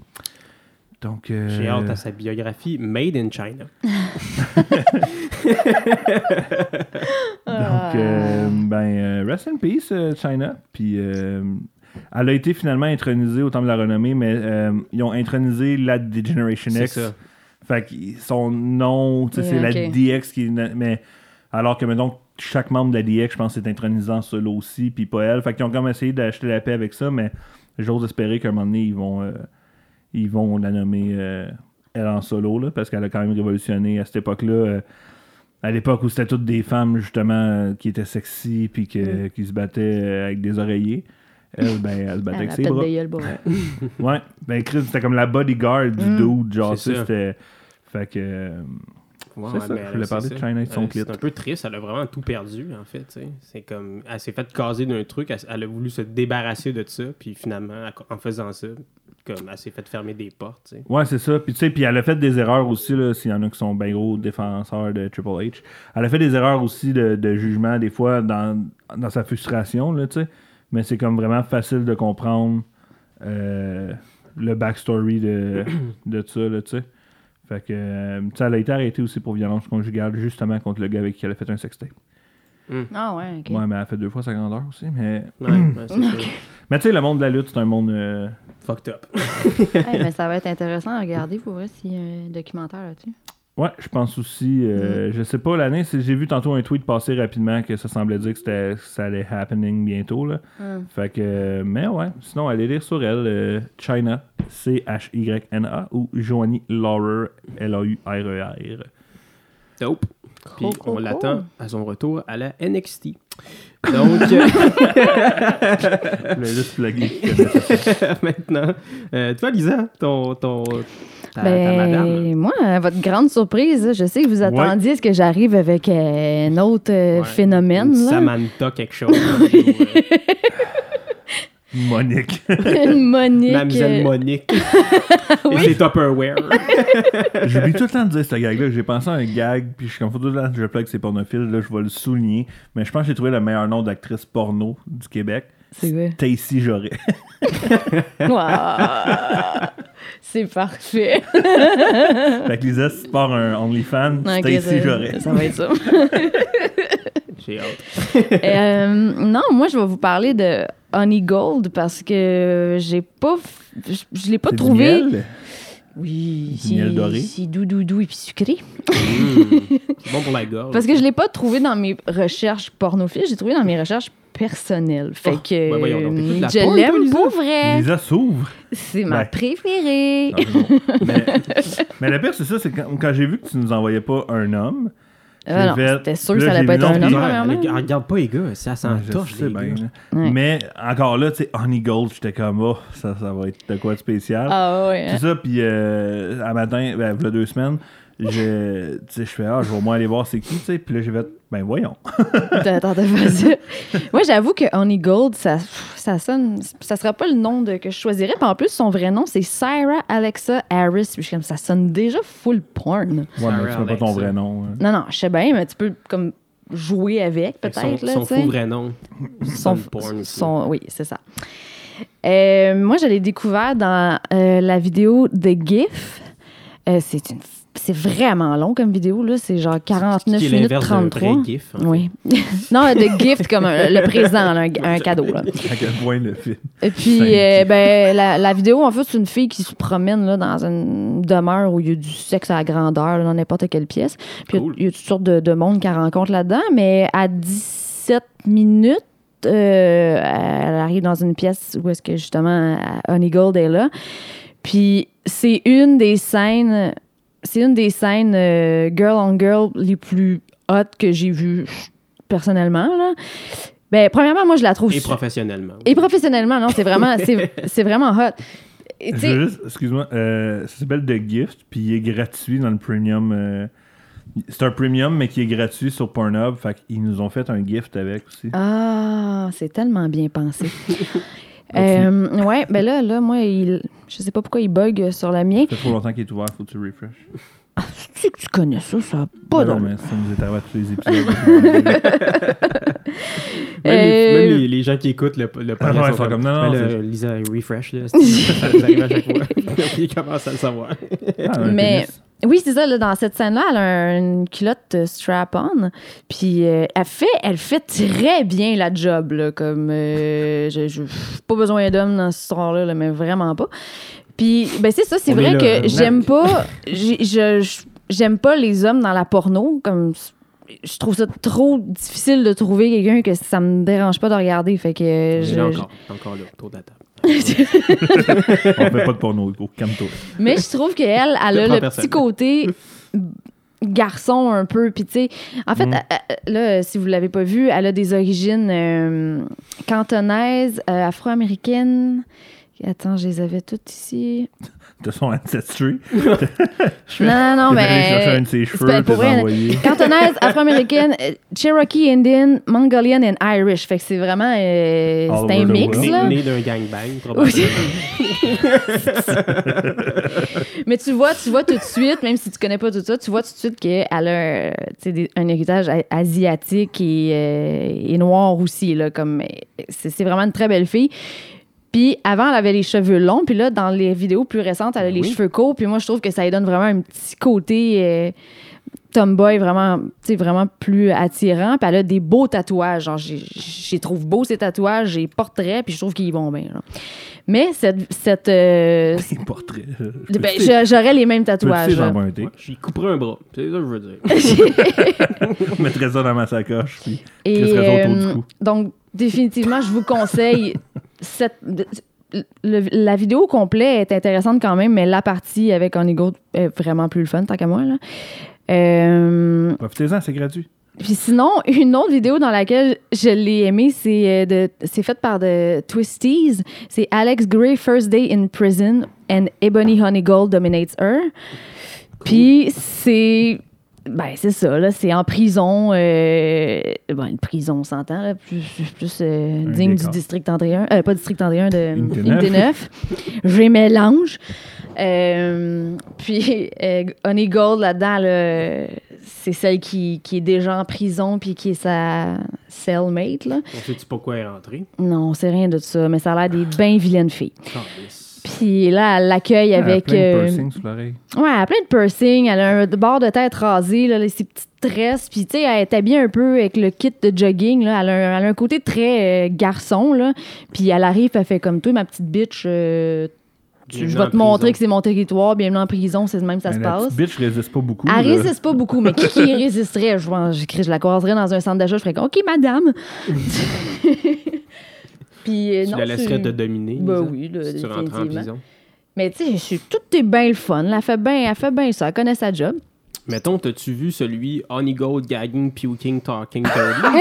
Donc, euh, J'ai hâte à sa biographie Made in China. Donc, euh, ben, euh, rest in peace, euh, China. Puis, euh, elle a été finalement intronisée au Temple de la Renommée, mais euh, ils ont intronisé la Degeneration X. ça. Fait que son nom, c'est la. DX qui. Mais alors que, mettons, chaque membre de la DX, je pense, est intronisé en solo aussi, puis pas elle. Fait qu'ils ont comme essayé d'acheter la paix avec ça, mais j'ose espérer qu'à un moment donné, ils vont, euh, ils vont la nommer euh, elle en solo, là, parce qu'elle a quand même révolutionné à cette époque-là. euh, à l'époque où c'était toutes des femmes, justement, euh, qui étaient sexy, puis que- qui se battaient avec des oreillers. Elle, ben, elle se battait Elle avec ses bras. bon, ouais. Ben Chris, c'était comme la bodyguard du Mm. dude, genre, c'était. Fait que. Ouais, C'est ça, mais je elle- voulais parler de. China et son Euh. C'est un peu triste, elle a vraiment tout perdu, en fait. tu sais. C'est comme, elle s'est fait caser d'un truc, elle, elle a voulu se débarrasser de ça, puis finalement, en faisant ça, comme, elle s'est fait fermer des portes. tu sais. Ouais, c'est ça. Puis tu sais, puis elle a fait des erreurs aussi, s'il y en a qui sont bien gros défenseurs de Triple H. Elle a fait des erreurs aussi de, de jugement, des fois, dans, dans sa frustration, là, tu sais. Mais c'est comme vraiment facile de comprendre euh, le backstory de, de ça, là, tu sais. Fait que, euh, tu sais, elle a été arrêtée aussi pour violence conjugale, justement contre le gars avec qui elle a fait un sextape. Ah ouais, ok. Ouais, mais elle a fait deux fois sa grandeur aussi. Mais, Ouais, ouais, c'est ça. mais tu sais, le monde de la lutte, c'est un monde. euh, Fucked up. Hey, mais ça va être intéressant à regarder pour vrai s'il y a un documentaire là-dessus. Ouais, je pense aussi. euh, Je sais pas l'année. J'ai vu tantôt un tweet passer rapidement que ça semblait dire que, c'était- que ça allait happening bientôt. Là. Mm. Fait que. Mais ouais, sinon, allez lire sur elle. euh, China, C-H-Y-N-A ou Joanie Laurer, L-A-U-R-E-R. Dope. Puis Cool, cool, on l'attend à son retour à la NXT. Donc, juste maintenant, euh, toi, Lisa, ton, ton, ta, ta Ben, madame. moi, à votre grande surprise, je sais que vous attendiez à ce que j'arrive avec euh, un autre euh, Ouais, phénomène. une là. Samantha quelque chose. ou, euh, Monique. Monique. Mademoiselle Monique. Et c'est Tupperware. J'oublie tout le temps de dire ce gag-là. J'ai pensé à un gag, puis je suis comme faut tout le temps que je plug que c'est pornophile. Là, je vais le souligner. Mais je pense que j'ai trouvé le meilleur nom d'actrice porno du Québec. C'est vrai. Tacy Joret. Wow. C'est parfait. fait que Lisa, si tu pars un OnlyFans, Stacy ça- Joret. Ça va être ça. J'ai hâte. Euh, non, moi, je vais vous parler de Honey Gold parce que j'ai pas. Je, je l'ai pas du trouvé. miel? Oui, c'est doux, doux, doux et puis sucré. C'est bon pour la gorge. Parce que je l'ai pas trouvé dans mes recherches pornophiles, j'ai trouvé dans mes recherches personnelles. Fait Oh, que ben voyons donc, je l'aime pour vrai. Lisa s'ouvre. C'est ma Ben. préférée. Ah, non. mais, mais le pire, c'est ça, c'est quand, quand j'ai vu que tu nous envoyais pas un homme. Ah j'ai non, fait- c'était sûr que ça allait pas être un homme, premièrement. Regarde pas les gars, ça sent Ouais, la je torche, sais les bien, gars. là. Ouais. Mais encore là, tu sais, Honey Gold, j'étais comme, oh, ça, ça va être de quoi de spécial. Ah ouais. hein. C'est ça, puis euh, à matin, ben, il y a deux semaines, je, tu sais, je fais, ah, je vais au moins aller voir c'est qui, tu sais, puis là, j'ai fait, ben voyons. Attends, t'as pas ça. Moi, j'avoue que Honey Gold, ça, ça sonne. Ça sera pas le nom de, que je choisirais. Puis en plus, son vrai nom, c'est Sarah Alexa Harris. Puis je suis comme, ça sonne déjà full porn. Ouais, mais tu pas ton vrai nom. hein. Non, non, je sais bien, mais tu peux comme jouer avec, Son, peut-être. là, son sais. faux vrai nom. Son, porn son- oui, c'est ça. Euh, moi, je l'ai découvert dans euh, la vidéo de GIF. Euh, c'est une c'est vraiment long comme vidéo, là. C'est genre 49 Qui est minutes l'inverse d'un 33. vrai gif. en Oui. non, de gift comme un- le présent, là, un, un cadeau. Là. À quel point le film. Et puis, euh, ben, la, la vidéo, en fait, c'est une fille qui se promène là, dans une demeure où il y a du sexe à la grandeur, là, dans n'importe quelle pièce. Puis, il y a- Cool. il y, a toutes sortes de, de monde qu'elle rencontre là-dedans, mais à 17 minutes, euh, elle arrive dans une pièce où est-ce que justement Honey Gold est là. Puis c'est une des scènes, c'est une des scènes euh, girl on girl les plus hot que j'ai vues personnellement. Là. Ben, premièrement, moi je la trouve Et professionnellement. et professionnellement, non, c'est vraiment, c'est, c'est vraiment hot. Excuse-moi, euh, ça s'appelle The Gift, puis il est gratuit dans le premium. euh, c'est un premium, mais qui est gratuit sur Pornhub. Fait qu'ils nous ont fait un gift avec aussi. Ah, c'est tellement bien pensé. Euh, ouais, ben là, là, moi, il, je sais pas pourquoi il bug sur la mienne. Ça fait trop longtemps qu'il est ouvert, faut que tu refresh. Tu sais que tu connais ça, ça a pas Ben non, de... mais ça nous est arrivé à tous les épisodes. Même, les, Euh, même les, les gens qui écoutent le, le Ah ouais, ils sont comme, non, non, Ben Lisa, refresh, là. ça arrive à chaque fois. Ils commencent à le savoir. Ah, Mais pénis. Oui, c'est ça, là, dans cette scène-là, elle a une culotte euh, strap-on. Puis euh, elle, fait, elle fait très bien la job. Là, comme, euh, je, je- pas besoin d'homme dans ce histoire-là, là, mais vraiment pas. Puis, ben c'est ça, c'est On vrai que j'aime pas. j'ai- je- J'aime pas les hommes dans la porno. Comme je trouve ça trop difficile de trouver quelqu'un que ça me dérange pas de regarder. Fait que est je- là encore, encore là, autour de la table. On fait pas de porno. Calme-toi. Mais je trouve qu'elle, elle a le personne. petit côté garçon un peu. Puis, tu sais, en fait, Mm. euh, euh, là, si vous l'avez pas vu, elle a des origines euh, cantonaises, euh, afro-américaines. Attends, je les avais toutes ici. De son ancestry. Non, non, un mais. de ses c'est cheveux, pas- t'es pour vrai, envoyé. Cantonaise, afro-américaine, euh, Cherokee Indian, Mongolian and Irish. Fait que c'est vraiment. euh, c'est un mix, world. là. Né, né d'un gangbang, probablement. Mais tu vois, tu vois tout de suite, même si tu connais pas tout ça, tu vois tout de suite qu'elle a tu sais, des- un héritage asiatique et, euh, et noir aussi. Là, comme, c'est, c'est vraiment une très belle fille. Puis avant, elle avait les cheveux longs, puis là, dans les vidéos plus récentes, elle a les Oui. cheveux courts. Puis moi, je trouve que ça lui donne vraiment un petit côté euh, tomboy, vraiment, tu sais, vraiment plus attirant. Puis elle a des beaux tatouages. Genre, j'ai, j'ai trouve beaux ces tatouages, j'ai portraits, puis je trouve qu'ils vont bien. Mais cette, cette euh, Les portraits. ben, je- j'aurais les mêmes tatouages. un thé? Ouais, J'y couperai un bras. C'est ça que je veux dire. Je mettrais ça dans ma sacoche, puis Et je autour du euh, cou. donc, définitivement, je vous conseille cette. de- le- la vidéo complète est intéressante quand même, mais la partie avec Onigo est vraiment plus le fun, tant qu'à moi. Là. Euh, Profitez-en, c'est gratuit. puis sinon, une autre vidéo dans laquelle je l'ai aimée, c'est euh, de- c'est faite par de Twisties. C'est Alex Gray, First Day in Prison, and Ebony Honeygold Dominates Her. Puis c'est. Ben, c'est ça, là. C'est en prison. Euh, ben, une prison, on s'entend, là. Plus, plus euh, digne décor. du district 31. Euh, pas district 31, de Unité Unité 9. Je mélange. Euh, puis, euh, Honey Gold, là-dedans, là, c'est celle qui, qui est déjà en prison puis qui est sa cellmate, là. On sait-tu pourquoi elle est rentrée? Non, c'est rien de ça, mais ça a l'air des bien vilaines filles. Puis là, elle l'accueille Elle a avec. plein de euh, piercings sur l'oreille. Ouais, elle a plein de piercings. Elle a un bord de tête rasé, là, ses petites tresses. Puis, tu sais, elle est habillée un peu avec le kit de jogging. Là. Elle, a un, elle a un côté très euh, garçon. Là. Puis, elle arrive, elle fait comme toi, ma petite bitch. euh, tu- je vais te montrer prison. que c'est mon territoire. Bienvenue en prison, c'est de même que ça Mais se la passe. bitch résiste pas beaucoup. Elle là. résiste pas beaucoup, mais qui, qui résisterait? Je, pense- je, je la croiserais dans un centre d'achat, je ferais comme, OK, madame. Puis, euh, Tu non, la laisserais te dominer. Ben Lisa, oui, là, si tu rentres en définitivement. prison. Mais tu sais, je suis- tout est bien le fun. Elle fait bien elle fait bien ça. Elle connaît sa job. Mettons, t'as-tu vu celui Honey Gold Gagging Puking Talking Dirty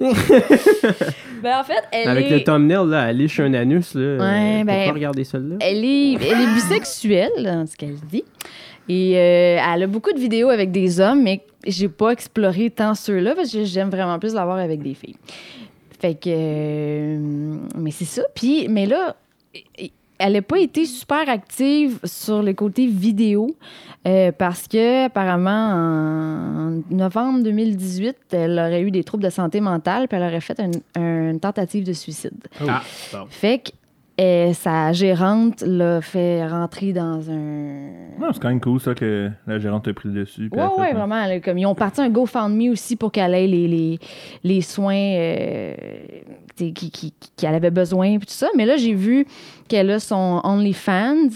Ben, en fait, elle Avec est... le thumbnail, là, elle liche un anus, là. Ouais, euh, ben- Faut pas regarder celle-là? Elle est, elle est bisexuelle, dans ce qu'elle dit. Et euh, elle a beaucoup de vidéos avec des hommes, mais j'ai pas exploré tant ceux-là parce que j'aime vraiment plus l'avoir avec des filles. Fait que. euh, mais c'est ça. Puis, mais là, elle n'a pas été super active sur le côté vidéo euh, parce que, apparemment, en novembre 2018, elle aurait eu des troubles de santé mentale puis elle aurait fait une, une tentative de suicide. Ah, bon. Fait que sa gérante l'a fait rentrer dans un. Non, c'est quand même cool ça que la gérante a pris le dessus. elle a ouais, vraiment. comme, ils ont parti un GoFundMe aussi pour qu'elle ait les, les, les soins euh, qui- qui- qui- qu'elle avait besoin, puis tout ça. Mais là, j'ai vu qu'elle a son OnlyFans,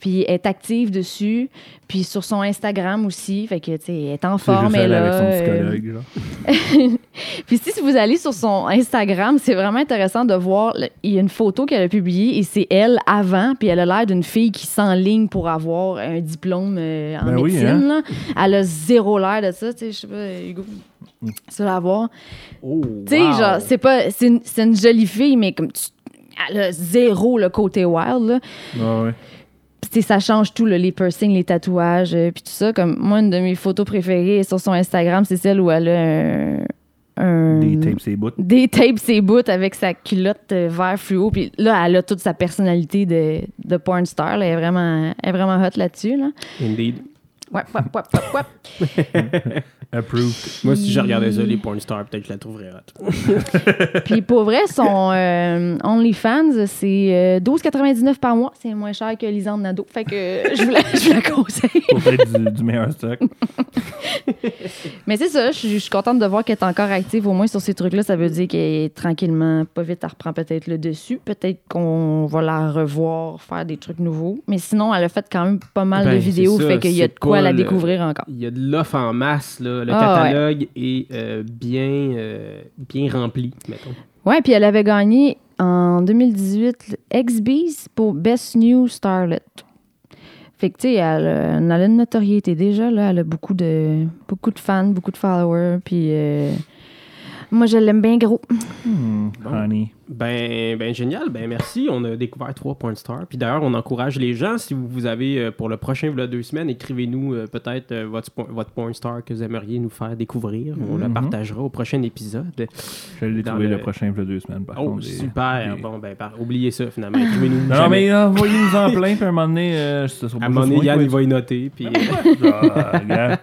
puis elle est active dessus, puis sur son Instagram aussi. Fait que, tu sais, elle est en forme, elle elle là. avec son euh, psychologue. là. puis si vous allez sur son Instagram, c'est vraiment intéressant de voir. Il y a une photo qu'elle a publiée et c'est elle avant, puis elle a l'air d'une fille qui s'enligne pour avoir un diplôme euh, en Ben oui, médecine. hein? là. Elle a zéro l'air de ça, tu sais, je sais pas, Hugo. Tu vas la voir. Oh, Tu sais, wow. genre, c'est pas. C'est une, c'est une jolie fille, mais comme tu. Elle a zéro le côté wild, là. Ouais. Ça change tout, là, les piercings, les tatouages, euh, puis tout ça. Comme moi, une de mes photos préférées sur son Instagram, c'est celle où elle a un. un- Des tapes, ses bouts. des tapes ses bouts avec sa culotte euh, vert fluo. Puis là, elle a toute sa personnalité de, de porn star. là. Elle, est vraiment, elle est vraiment hot là-dessus. Là. Indeed. Ouais, ouais, ouais, ouais, ouais. Approved. Moi, si je regardais ça, les porn stars, peut-être que je la trouverais hot. Puis pour vrai, son euh, OnlyFans, c'est euh, 12,99 par mois. C'est moins cher que Lisande Nadeau. Fait que euh, je vous la, je vous la conseille. Peut-être du, du meilleur stock. Mais c'est ça, je suis- je suis contente de voir qu'elle est encore active, au moins sur ces trucs-là. Ça veut dire qu'elle est tranquillement, pas vite, elle reprend peut-être le dessus. Peut-être qu'on va la revoir, faire des trucs nouveaux. Mais sinon, elle a fait quand même pas mal Ben, de vidéos, ça, fait qu'il y a de quoi pas la découvrir encore. Il y a de l'offre en masse, là. Le Ah, catalogue est euh, bien, euh, bien rempli, mettons. Ouais, puis elle avait gagné en 2018 le XBs pour Best New Starlet. Fait que, tu sais, elle, a- elle a une notoriété déjà, là. Elle a beaucoup de, beaucoup de fans, beaucoup de followers. Puis, euh, moi, je l'aime bien gros. Hmm, honey. Ben, ben génial, ben merci. On a découvert trois porn stars. Puis d'ailleurs, on encourage les gens, si vous, vous avez euh, pour le prochain v'là deux semaines, écrivez-nous euh, peut-être euh, votre, votre porn star que vous aimeriez nous faire découvrir. On la Mhm. partagera au prochain épisode. Les Dans trouver le- le prochain, a deux semaines, par Oh, contre. super. des- Bon, ben, par- oubliez ça finalement. Écrivez-nous. Non, jamais. mais envoyez-nous en plein, puis à un moment donné, euh, ce sera À un moment donné, Yann, il va y noter. Puis, Ah.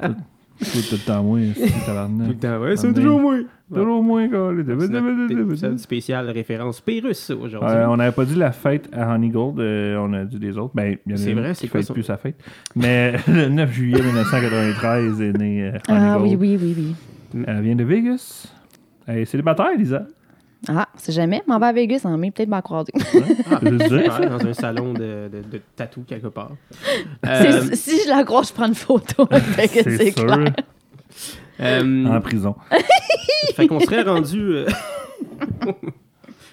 C'est tout le temps moi, c'est tout le tabarnak. temps, ouais, c'est toujours moi. Toujours moi, gars. C'est spécial référence Pérus aujourd'hui. Euh, on n'avait pas dit la fête à Honey Gold, euh, on a dit les autres. Ben, C'est vrai, c'est quoi plus sa fête. Mais le 9 juillet 1993 est né euh, Honey Ah Gold. oui, oui, oui, oui. Elle vient de Vegas. Elle est célibataire, Lisa. Ah, c'est jamais. M'en va à Vegas en mai, peut-être m'en croiser. Ah, Je veux dire. super, dans un salon de, de, de tatou quelque part. Euh, C'est- si je la croise, je prends une photo. C'est sûr. clair. euh, En prison. Fait qu'on serait rendu.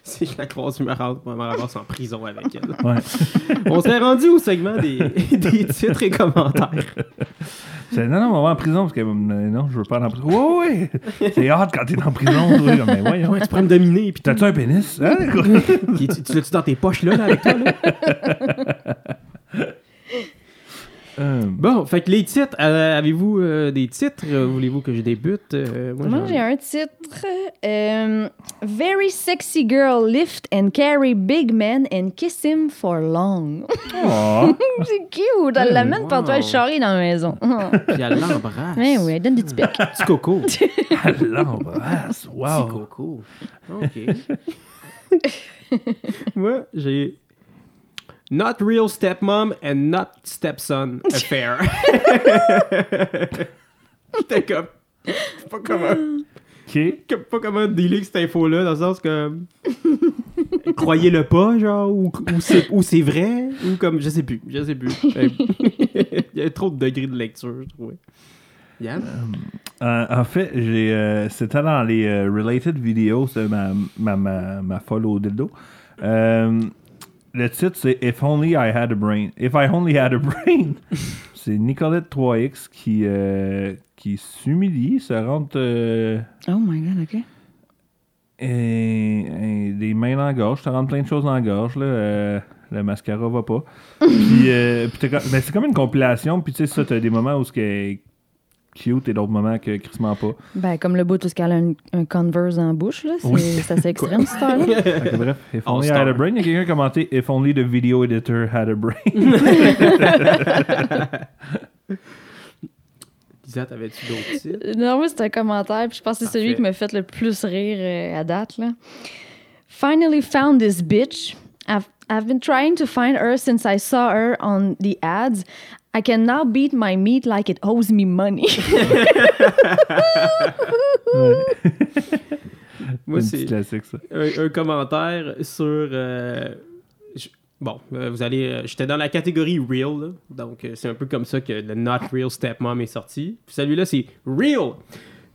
si je la croise, je me ramasse en prison avec elle. Ouais. On serait rendu au segment des, des titres et commentaires. C'est- Non, non, on va en prison parce que non, je veux pas aller en prison. Ouais, ouais. C'est hâte quand t'es en prison. toi, Mais voyons. Ouais, tu pourrais me dominer. Puis T'as-tu un pénis? Hein? Tu tu l'as-tu dans tes poches là, là, avec toi? Là? Euh, Bon, fait que les titres, euh, avez-vous euh, des titres? Voulez-vous que je débute? Euh, Moi, j'en- j'ai un titre. euh, Very sexy girl lift and carry big man and kiss him for long. oh. c'est cute. Elle l'amène wow. par toi, elle charrie dans la maison. Puis elle l'embrasse. Oui, oui, elle donne des petits pics. Petit coco. Elle l'embrasse. Petit Wow. coco. OK. Moi, j'ai Not real stepmom and not stepson affair. J'étais comme. sais Pas comment, Ok. comme- pas comment dealer cette info-là, dans le sens que. Croyez-le pas, genre, ou, ou c'est, ou c'est vrai, ou comme. Je sais plus, je sais plus. Il y a trop de degrés de lecture, je trouvais. Yann? Euh, en fait, j'ai, euh, c'était dans les euh, related videos de ma, ma, ma, ma follow dildo. Euh, le titre, c'est If Only I Had a Brain. If I Only Had a Brain. c'est Nicolette 3X qui, euh, qui s'humilie, se rentre euh, Oh my god, ok. et- et des mains dans la gorge, te rentre plein de choses dans la gorge. Là, euh, le mascara va pas. puis, euh, puis t'es comme- ben, c'est comme une compilation. Puis tu sais, ça, t'as des moments où cute et d'autres moments que crissement pas. Ben, comme le bout où elle a un, un Converse en bouche, là. C'est Oui. c'est assez extrême, cette histoire-là. Fait que bref, if only had a brain. Il y a quelqu'un qui a commenté If only the video editor had a brain. Lisa, t'avais-tu d'autres titres? Non, moi, c'est un commentaire, puis je pense que c'est celui qui m'a fait le plus rire euh, à date, là. Finally found this bitch. I've, I've been trying to find her since I saw her on the ads. I can now beat my meat like it owes me money. Moi, un c'est. classique, ça. un, un commentaire sur. euh, je- bon, euh, vous allez. euh, J'étais dans la catégorie Real, là. donc euh, c'est un peu comme ça que le Not Real Stepmom est sorti. Puis celui-là, c'est Real.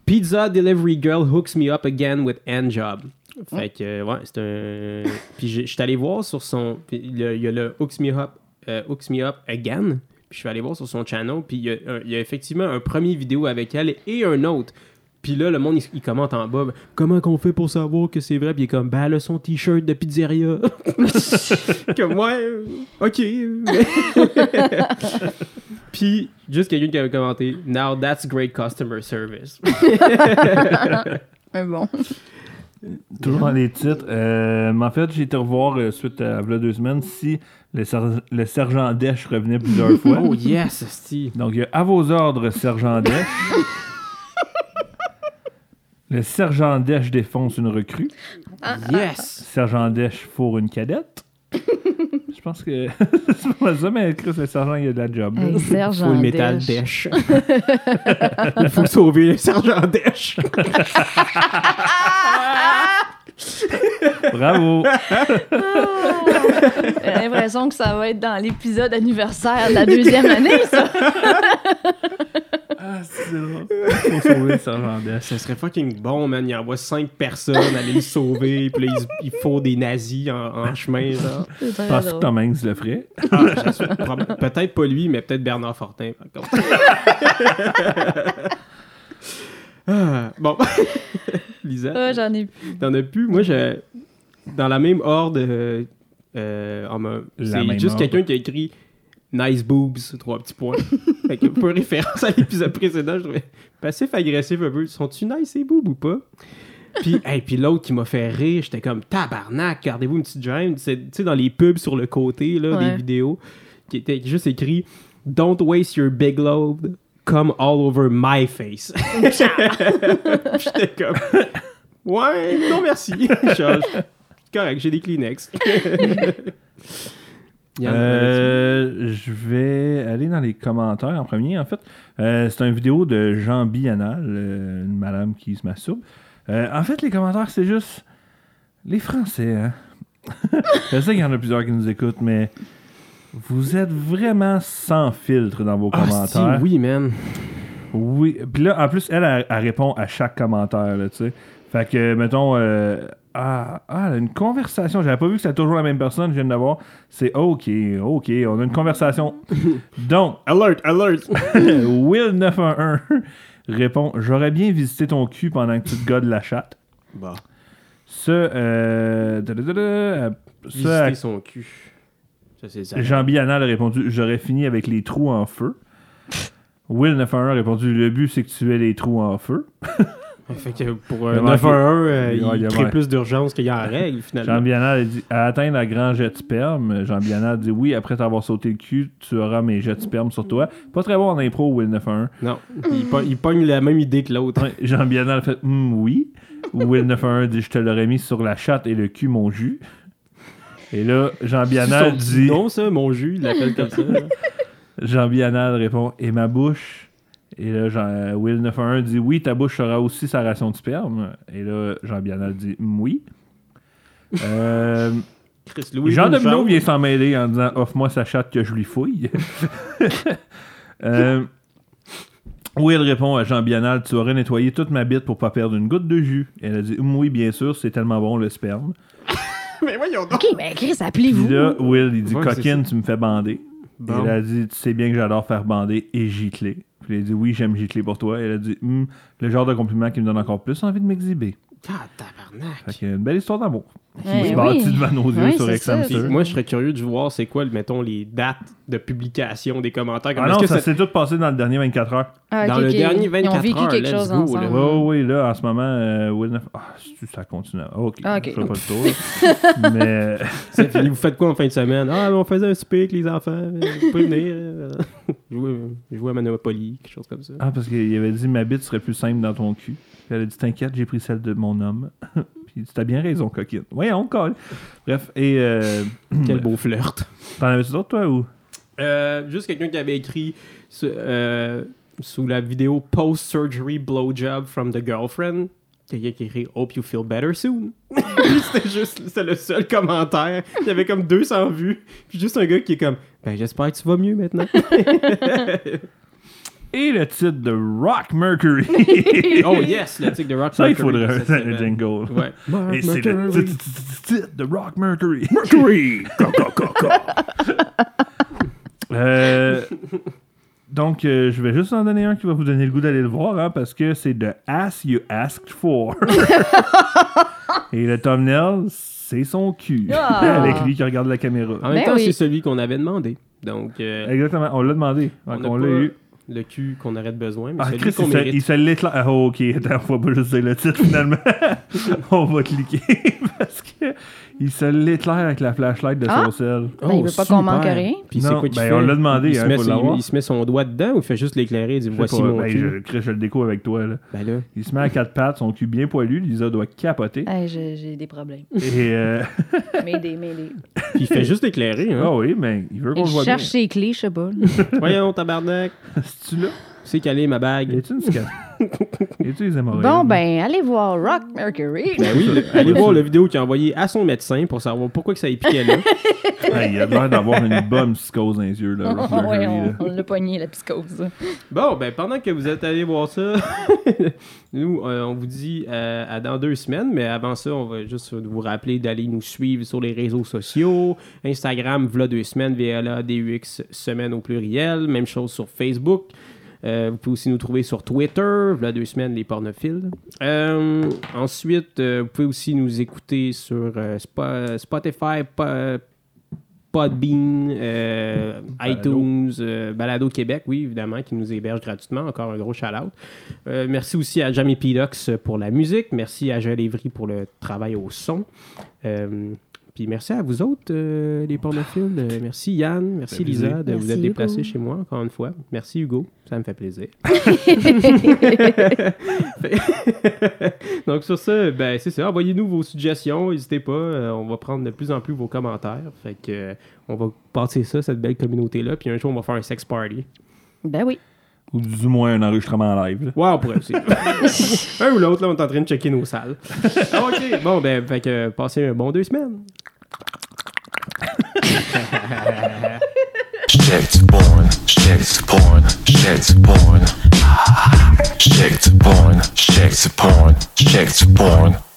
Pizza Delivery Girl hooks me up again with hand job. Fait que, ouais, c'est un. Puis je suis allé voir sur son. Il y a, le hooks me up, euh, hooks me up again. Puis je suis allé voir sur son channel. Puis il y, a, un- il y a effectivement un premier vidéo avec elle et un autre. Puis là, le monde, il, il commente en bas, comment qu'on fait pour savoir que c'est vrai? Puis il est comme, ben, elle a son t-shirt de pizzeria. comme, ouais, ok. Puis, juste quelqu'un qui avait commenté, now that's great customer service. Mais bon. Toujours dans les titres. Euh, mais en fait, j'ai été revoir euh, suite à voilà deux semaines si le, ser- le sergent Dèche revenait plusieurs fois. oh yes, Steve. Donc, il y a à vos ordres, sergent Dèche. le sergent Dèche défonce une recrue. Yes. Sergent Dèche fourre une cadette. Je pense que c'est pas ça, mais Chris, le sergent, il a de la job. là. Hey, Serge Faut le en métal dèche. dèche. Il faut sauver le sergent dèche. Bravo! J'ai l'impression que ça va être dans l'épisode anniversaire de la deuxième année, ça. Ah, c'est drôle. Faut sauver le. Ça serait fucking bon, man. Il envoie cinq personnes aller le sauver, puis là, ils, ils font des nazis en, en chemin, genre. Penses-tu que. Tom Hanks le ferait? Ah, peut-être pas lui, mais peut-être Bernard Fortin, par contre. Ah, bon. Lisa, J'en ai plus. t'en as plus? Moi, je... dans la même horde, euh, euh, on m'a- La c'est même juste horde. quelqu'un qui a écrit Nice boobs, trois petits points. fait que pour référence à l'épisode précédent, je trouvais passif-agressif un peu. Sont-tu nice ces boobs ou pas? Puis, hey, puis l'autre qui m'a fait rire, j'étais comme tabarnak, gardez-vous une petite. Tu sais, tu sais, dans les pubs sur le côté là, Ouais. des vidéos, qui était juste écrit Don't waste your big load, come all over my face. j'étais comme Ouais, non merci. Genre, correct, j'ai des Kleenex. Euh, je vais aller dans les commentaires en premier. En fait, Euh, c'est une vidéo de Jean Bianal, euh, une madame qui se masturbe. Euh, en fait, les commentaires, c'est juste les Français. Hein? je sais qu'il y en a plusieurs qui nous écoutent, mais vous êtes vraiment sans filtre dans vos Ah, si, commentaires. oui, man. Oui. Puis là, en plus, elle, elle, elle répond à chaque commentaire, là, tu sais. Fait que, mettons, euh, ah, ah, elle a une conversation. J'avais pas vu que c'était toujours la même personne, je viens de la voir. C'est OK, OK, on a une conversation. Donc, Alert, alert. Will911 répond J'aurais bien visité ton cul pendant que tu te godes la chatte. Bon. Ce, euh, euh, ce à- Visiter son cul. Jean Bianal a répondu J'aurais fini avec les trous en feu. Will911 a répondu Le but, c'est que tu aies les trous en feu. Fait que pour Il a un manqué- 911, euh, Il crée plus d'urgence qu'il y a en règle, finalement. Jean Bianal a dit À atteindre la grand jet de sperme. Jean Bianal a dit Oui, après t'avoir sauté le cul, tu auras mes jets de sperme sur toi. Pas très bon en impro, Will911. Non, il, po- il pogne la même idée que l'autre. Ouais, Jean Bianal a fait Hum, Oui. Will911 dit Je te l'aurais mis sur la chatte et le cul, mon jus. Et là, Jean Bianal dit. Non, ça, mon jus, il l'appelle comme ça. Jean Bianal répond Et ma bouche Et là, Jean, euh, Will 911 dit Oui, ta bouche sera aussi sa ration de sperme. Et là, Jean Bianal dit Oui. Euh, Chris Louis. Jean Domino vient s'en mêler en disant Offre-moi sa chatte que je lui fouille. Euh, Will répond à Jean Bianal Tu aurais nettoyé toute ma bite pour pas perdre une goutte de jus. Elle a dit Oui, bien sûr, c'est tellement bon le sperme. Mais voyons donc. OK, ben Chris, appelez-vous. Puis là, Will, il dit Ouais, Coquine, tu me fais bander. Bon. Elle a dit Tu sais bien que j'adore faire bander et gicler. Puis il a dit Oui, j'aime gicler pour toi. Elle a dit Hum, Le genre de compliment qui me donne encore plus envie de m'exhiber. Ah, tabarnak. Fait qu'il y a une belle histoire d'amour qui Eh se bâtit oui. devant nos yeux Oui, sur c'est Exam ça, Puis c'est- moi, je serais curieux de voir c'est quoi, mettons, les dates de publication des commentaires. Comme Ah est-ce non, que ça ça- s'est tout passé dans le dernier 24 heures. Ah, Dans le dernier Ils ont 24 vécu heures, quelque let's chose go, ensemble. là. Oh oui, là, en ce moment, euh, Will Neff- Ah, c'est- ça continue. Ah, ok. Ah, ok. Je ferai pas le tour. Mais. C'est fini, vous faites quoi en fin de semaine? Ah, mais on faisait un souper avec les enfants. euh, Vous pouvez venir. euh, jouer, jouer à Monopoly, quelque chose comme ça. Ah, parce qu'il avait dit ma bite serait plus simple dans ton cul. Elle a dit T'inquiète, j'ai pris celle de mon homme. Puis tu as bien raison, coquine. Voyons, colle. Bref, et. Euh, Quel beau flirt. T'en avais-tu d'autres, toi, ou? Euh, juste quelqu'un qui avait écrit euh, sous la vidéo Post-Surgery Blowjob from the Girlfriend. Quelqu'un qui écrit Hope you feel better soon. C'était juste c'était le seul commentaire. Il y avait comme 200 vues. Puis juste un gars qui est comme Ben, j'espère que tu vas mieux maintenant. Et le titre de Rock Mercury. oh yes, le titre de Rock Ça, il Mercury faudrait un, jingle. Ouais. Mark Et c'est le Mercury. titre- de Rock Mercury. Mercury! Euh, donc, euh, je vais juste en donner un qui va vous donner le goût d'aller le voir, hein, parce que c'est de Ass You Asked For. Et le thumbnail, c'est son cul. Ah. Avec lui qui regarde la caméra. En même Ben temps, oui. c'est celui qu'on avait demandé. Donc, euh, Exactement, on l'a demandé. on Donc, l'a eu. Le cul qu'on aurait de besoin, mais Ah, Chris, qu'on il mérite. il se. Ah, ok, attends, faut pas juste dire le titre finalement. on va cliquer parce que il se l'éclaire avec la flashlight de Ah. son sel. Ben, il veut pas qu'on manque rien. Puis c'est Non, quoi qu'il ben, fait? on l'a demandé, il, se hein, met, faut il- l'avoir. il se met son doigt dedans ou il fait juste l'éclairer et dit Je sais voici pas, mon ben, cul? je, Chris, je le découvre avec toi. Là. Ben là, Il se met à quatre pattes, son cul bien poilu, Lisa doit capoter. Hey, j'ai j'ai des problèmes. Et euh, M'aider, m'aider. puis il fait juste l'éclairer. ah Hein. oui, mais il veut qu'on Il le voit bien. cherche ses clés, je sais pas. Voyons, tabarnak. C'est-tu là? C'est calé ma bague? Es-tu une cicatrice? Es-tu les hémorroïdes? Bon, ben, allez voir Rock Mercury. Ben oui, le- allez voir la vidéo qu'il a envoyée à son médecin pour savoir pourquoi que ça piquait là. Hey, il a l'air d'avoir une bonne psychose dans les yeux. Là, Rock ouais, Mercury, on, là. on l'a pogné, la psychose. Bon, ben pendant que vous êtes allés voir ça, nous, euh, on vous dit euh, à dans deux semaines, mais avant ça, on va juste vous rappeler d'aller nous suivre sur les réseaux sociaux. Instagram, v'là deux semaines, VLA, DUX, semaine au pluriel. Même chose sur Facebook. Euh, vous pouvez aussi nous trouver sur Twitter, v'là deux semaines, les pornophiles. Euh, ensuite, euh, vous pouvez aussi nous écouter sur Spo- Spotify, Po- Podbean, euh, Balado. iTunes, euh, Balado Québec, oui, évidemment, qui nous héberge gratuitement. Encore un gros shout-out. Euh, merci aussi à Jamie Pilox pour la musique. Merci à Joël Évry pour le travail au son. Puis merci à vous autres, euh, les pornophiles. Euh, merci Yann, merci fait Lisa plaisir. de vous être déplacés chez moi encore une fois. Merci Hugo, ça me fait plaisir. Donc sur ça, ben c'est ça. Envoyez-nous vos suggestions, n'hésitez pas. Euh, on va prendre de plus en plus vos commentaires. Fait que euh, on va passer ça, cette belle communauté-là. Puis un jour, on va faire un sex party. Ben oui. Ou du moins un enregistrement en live. là. Ouais, on pourrait aussi. un ou l'autre, là, on est en train de checker nos salles. Ah, ok. Bon, ben, fait que euh, passez un bon deux semaines. Shit porn, shit porn, shit porn. Shit porn, shit porn, shit porn.